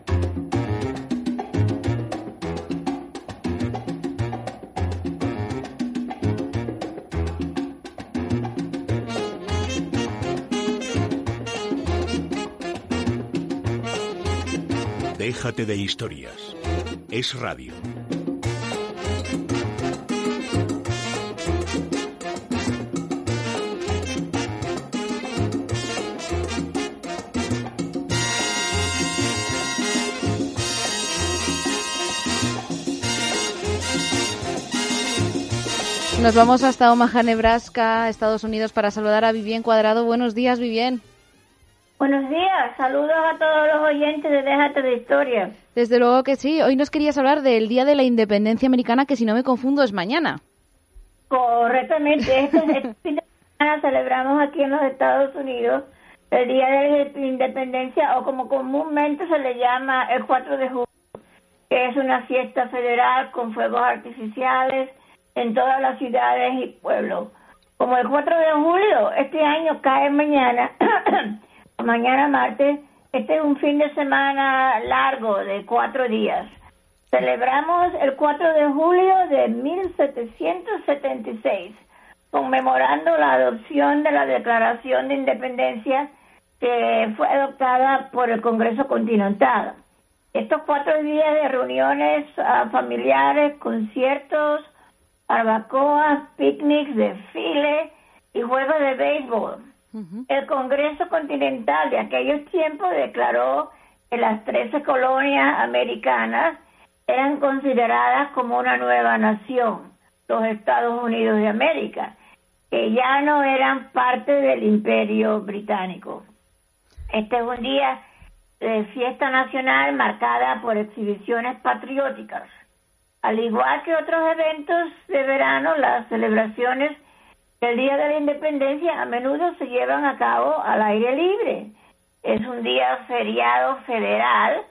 Déjate de historias. Es radio. Nos vamos hasta Omaha, Nebraska, Estados Unidos, para saludar a Vivien Cuadrado. Buenos días, Vivien. Buenos días, saludos a todos los oyentes de Déjate de Historia. Desde luego que sí. Hoy nos querías hablar del Día de la Independencia Americana, que si no me confundo es mañana. Correctamente, este, este fin de semana celebramos aquí en los Estados Unidos el Día de la Independencia, o como comúnmente se le llama el 4 de julio, que es una fiesta federal con fuegos artificiales en todas las ciudades y pueblos. Como el 4 de julio, este año cae mañana, mañana martes, este es un fin de semana largo de cuatro días. Celebramos el 4 de julio de 1776, conmemorando la adopción de la Declaración de Independencia que fue adoptada por el Congreso Continental. Estos cuatro días de reuniones ah, familiares, conciertos, barbacoas, picnics, desfiles y juegos de béisbol. El Congreso Continental de aquellos tiempos declaró que las 13 colonias americanas eran consideradas como una nueva nación, los Estados Unidos de América, que ya no eran parte del imperio británico. Este es un día de fiesta nacional marcada por exhibiciones patrióticas al igual que otros eventos de verano, las celebraciones del Día de la Independencia a menudo se llevan a cabo al aire libre. Es un día feriado federal,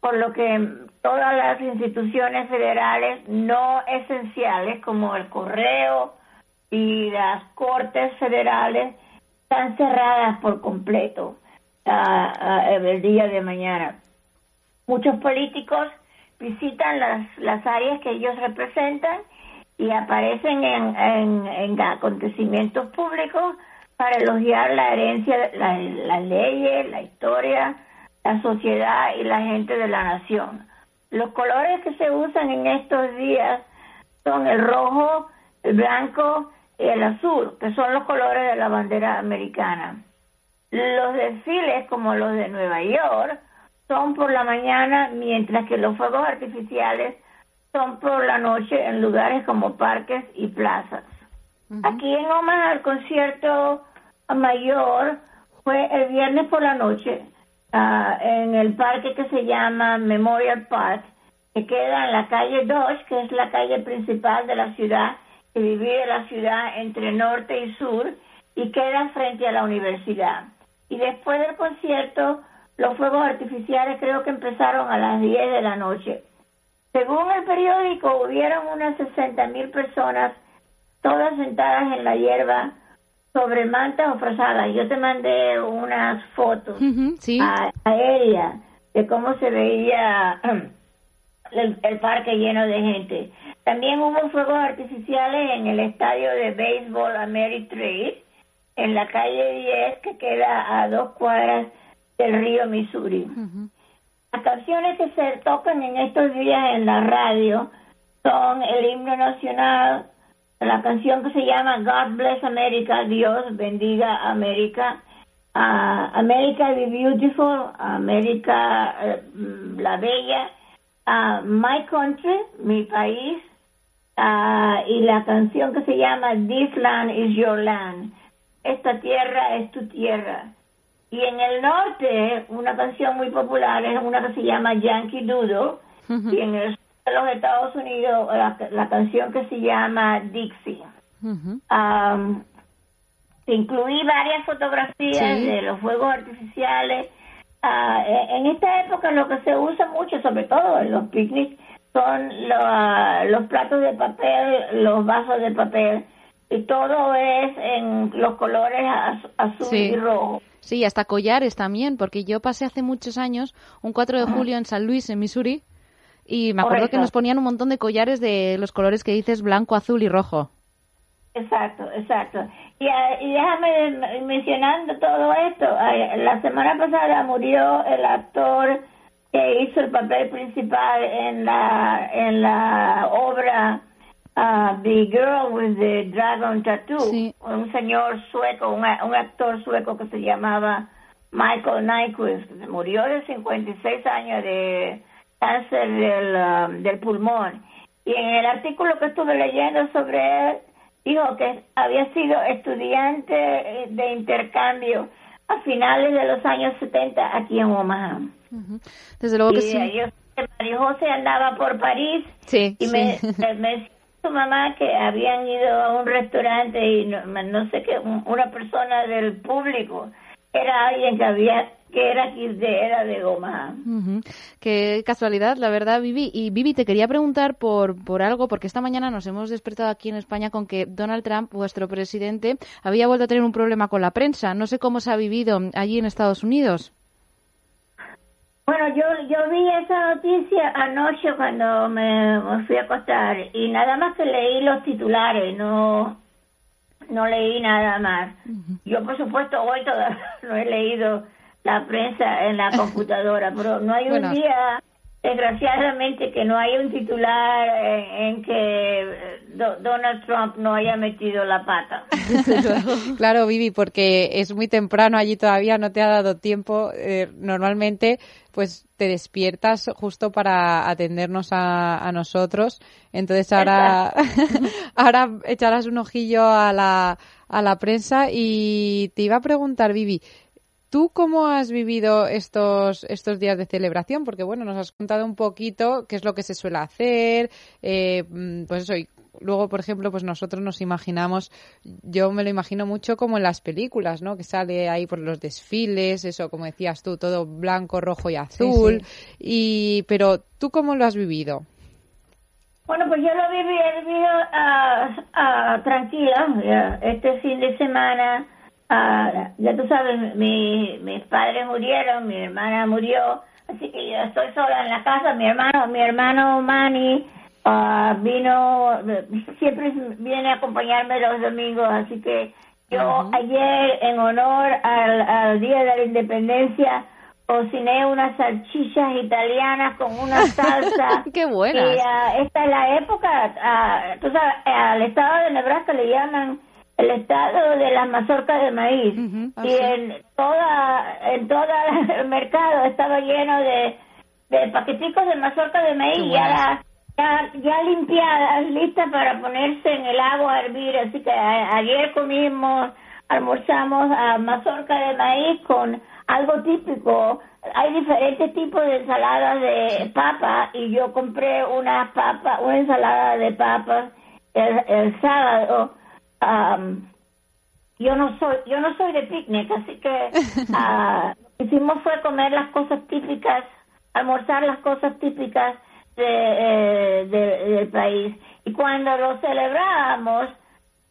por lo que todas las instituciones federales no esenciales como el correo y las cortes federales están cerradas por completo ah, el día de mañana. Muchos políticos visitan las, las áreas que ellos representan y aparecen en, en, acontecimientos públicos para elogiar la herencia, las leyes, la historia, la sociedad y la gente de la nación. Los colores que se usan en estos días son el rojo, el blanco y el azul, que son los colores de la bandera americana. Los desfiles como los de Nueva York son por la mañana, mientras que los fuegos artificiales son por la noche en lugares como parques y plazas. Aquí en Omaha el concierto mayor fue el viernes por la noche ah, en el parque que se llama Memorial Park, que queda en la calle Dodge, que es la calle principal de la ciudad, que divide la ciudad entre norte y sur y queda frente a la universidad. Y después del concierto los fuegos artificiales creo que empezaron a las 10 de la noche. Según el periódico, hubieron unas 60 mil personas, todas sentadas en la hierba, sobre mantas o frazadas. Yo te mandé unas fotos aéreas de cómo se veía el, el, parque lleno de gente. También hubo fuegos artificiales en el estadio de béisbol Ameritrade, en la calle 10, que queda a dos cuadras del río Missouri. Las canciones que se tocan en estos días en la radio son el himno nacional, la canción que se llama God Bless America, Dios bendiga América, uh, America the Beautiful, América eh, la Bella, My Country, mi país, y la canción que se llama This Land is Your Land, esta tierra es tu tierra. Y en el norte, una canción muy popular es una que se llama Yankee Doodle. Y en el sur de los Estados Unidos, la, canción que se llama Dixie. Um, incluí varias fotografías Sí. de los fuegos artificiales. Ah, e- en esta época lo que se usa mucho, sobre todo en los picnics, son lo- los platos de papel, los vasos de papel, y todo es en los colores az- azul Sí. y rojo. Sí, hasta collares también, porque yo pasé hace muchos años, un 4 de julio en San Luis, en Missouri, y me acuerdo Correcto. que nos ponían un montón de collares de los colores que dices blanco, azul y rojo. Exacto, exacto. Y, ah, y déjame mencionando todo esto. La semana pasada murió el actor que hizo el papel principal en la en la obra ah, The Girl with the Dragon Tattoo. Un señor sueco, un, un actor sueco que se llamaba Michael Nyquist. Murió de 56 años de cáncer del, ah, del pulmón. Y en el artículo que estuve leyendo sobre él, dijo que había sido estudiante de intercambio a finales de los años 70 aquí en Omaha. Desde luego que y sí. eh, yo que María José andaba por París Sí, y me, sí. me, su mamá que habían ido a un restaurante y no, no sé qué, un- una persona del público era alguien que había que era de, era de Omaha. Ujú. Qué casualidad, la verdad, Vivi. Y Vivi, te quería preguntar por, por algo, porque esta mañana nos hemos despertado aquí en España con que Donald Trump, vuestro presidente, había vuelto a tener un problema con la prensa. No sé cómo se ha vivido allí en Estados Unidos. Bueno, yo, yo vi esa noticia anoche cuando me, me fui a acostar y nada más que leí los titulares, no, no leí nada más. Yo, por supuesto, hoy todavía no he leído la prensa en la computadora, pero no hay Bueno. un día, desgraciadamente, que no haya un titular en, en que Do- Donald Trump no haya metido la pata. Claro, Vivi, porque es muy temprano allí todavía, no te ha dado tiempo. eh, normalmente, pues te despiertas justo para atendernos a, a nosotros. Entonces ahora, ahora echarás un ojillo a la, a la prensa y te iba a preguntar, Vivi, ¿Tú cómo has vivido estos, estos días de celebración? Porque, bueno, nos has contado un poquito qué es lo que se suele hacer, eh, mm, pues eso, y luego, por ejemplo, pues nosotros nos imaginamos, yo me lo imagino mucho como en las películas, ¿no? Que sale ahí por los desfiles, eso, como decías tú, todo blanco, rojo y azul. Y, pero, ¿tú cómo lo has vivido? Bueno, pues yo lo viví, he vivido ah, ah, tranquila. Este fin de semana, ah, ya tú sabes, mi, mis padres murieron, mi hermana murió, así que yo estoy sola en la casa. Mi hermano, mi hermano Manny ah, vino, siempre viene a acompañarme los domingos, así que yo ayer, en honor al, al Día de la Independencia, cociné unas salchichas italianas con una salsa. ¡Qué buenas! Y ah, esta es la época, ah, tú sabes, al estado de Nebraska le llaman el estado de las mazorcas de maíz. y en toda, en todo el mercado estaba lleno de, de paqueticos de mazorca de maíz y ahora ya, ya limpiadas, listas para ponerse en el agua a hervir. Así que a- ayer comimos, almorzamos a mazorca de maíz con algo típico. Hay diferentes tipos de ensaladas de papa y yo compré una papa, una ensalada de papas el, el sábado. am, yo no soy yo no soy de picnic, así que ah, lo que hicimos fue comer las cosas típicas, almorzar las cosas típicas de, eh, de- del país. Y cuando lo celebrábamos,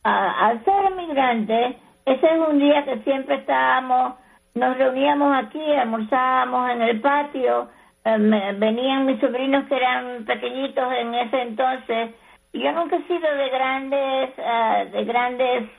al ser inmigrantes, ese es un día que siempre estábamos, nos reuníamos aquí, almorzábamos en el patio, eh, me- venían mis sobrinos que eran pequeñitos en ese entonces. Yo nunca he sido de grandes, ah, de grandes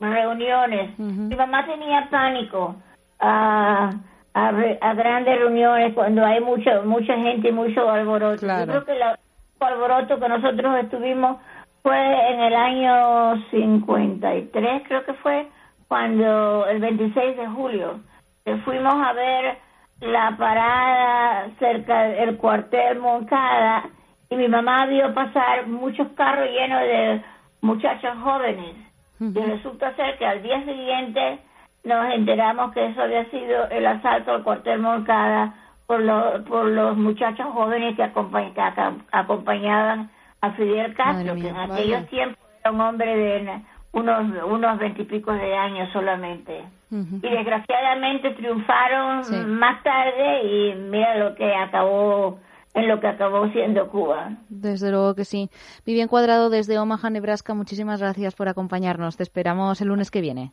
reuniones. Mi mamá tenía pánico a, a, re- a grandes reuniones cuando hay mucho, mucha gente y mucho alboroto. Yo creo que la- el alboroto que nosotros estuvimos fue en el año 53, creo que fue, cuando el 26 de julio, que fuimos a ver la parada cerca del cuartel Moncada y mi mamá vio pasar muchos carros llenos de muchachos jóvenes. Y resulta ser que al día siguiente nos enteramos que eso había sido el asalto al cuartel Moncada por, lo- por los muchachos jóvenes que, acompañ- que aca- acompañaban a Fidel Castro, mía, que en vaya. aquellos tiempos era un hombre de unos unos veintipico de años solamente. Y desgraciadamente triunfaron más tarde y mira lo que acabó en lo que acabó siendo Cuba. Desde luego que sí. Vivian Cuadrado desde Omaha, Nebraska, muchísimas gracias por acompañarnos. Te esperamos el lunes que viene.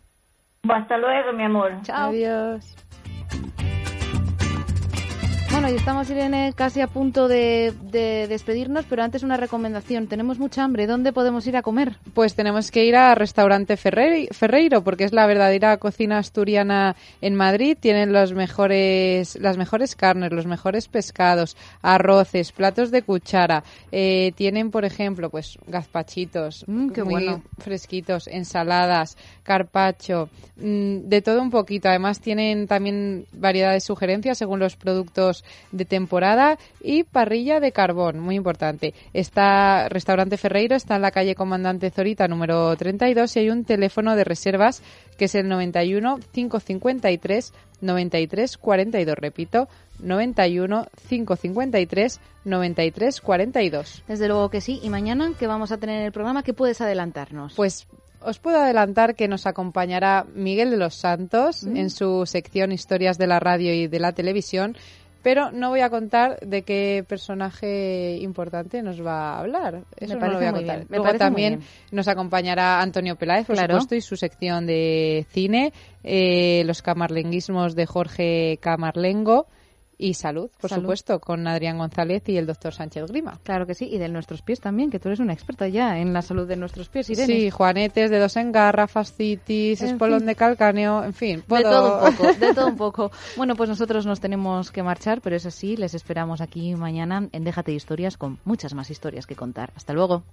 Hasta luego, mi amor. Chao. Adiós. Bueno, y estamos, Irene, casi a punto de, despedirnos, pero antes una recomendación. Tenemos mucha hambre. ¿Dónde podemos ir a comer? Pues tenemos que ir al restaurante Ferreiro, porque es la verdadera cocina asturiana en Madrid. Tienen los mejores, las mejores carnes, los mejores pescados, arroces, platos de cuchara. Eh, tienen, por ejemplo, pues gazpachitos, mm, qué muy bueno. fresquitos, ensaladas, carpacho, mm, de todo un poquito. Además tienen también variedad de sugerencias según los productos de temporada y parrilla de carbón, muy importante. Está Restaurante Ferreiro, está en la calle Comandante Zorita número 32 y hay un teléfono de reservas que es el 91 553 93 42, repito, 91 553 93 42. Desde luego que sí. ¿Y mañana qué vamos a tener en el programa? ¿Qué puedes adelantarnos? Pues os puedo adelantar que nos acompañará Miguel de los Santos Mm. en su sección Historias de la Radio y de la Televisión, pero no voy a contar de qué personaje importante nos va a hablar. Eso no lo voy a contar. me Luego también nos acompañará Antonio Peláez, por Claro. supuesto, y su sección de cine, eh, los camarlenguismos de Jorge Camarlengo y salud, por Salud. supuesto, con Adrián González y el doctor Sánchez Grima. Claro que sí, y de nuestros pies también, que tú eres una experta ya en la salud de nuestros pies, Irene. Sí, juanetes, dedos en garra, fascitis, En espolón fin. de calcáneo, en fin. De todo un poco, de todo un poco. Bueno, pues nosotros nos tenemos que marchar, pero eso sí, les esperamos aquí mañana en Déjate Historias con muchas más historias que contar. Hasta luego.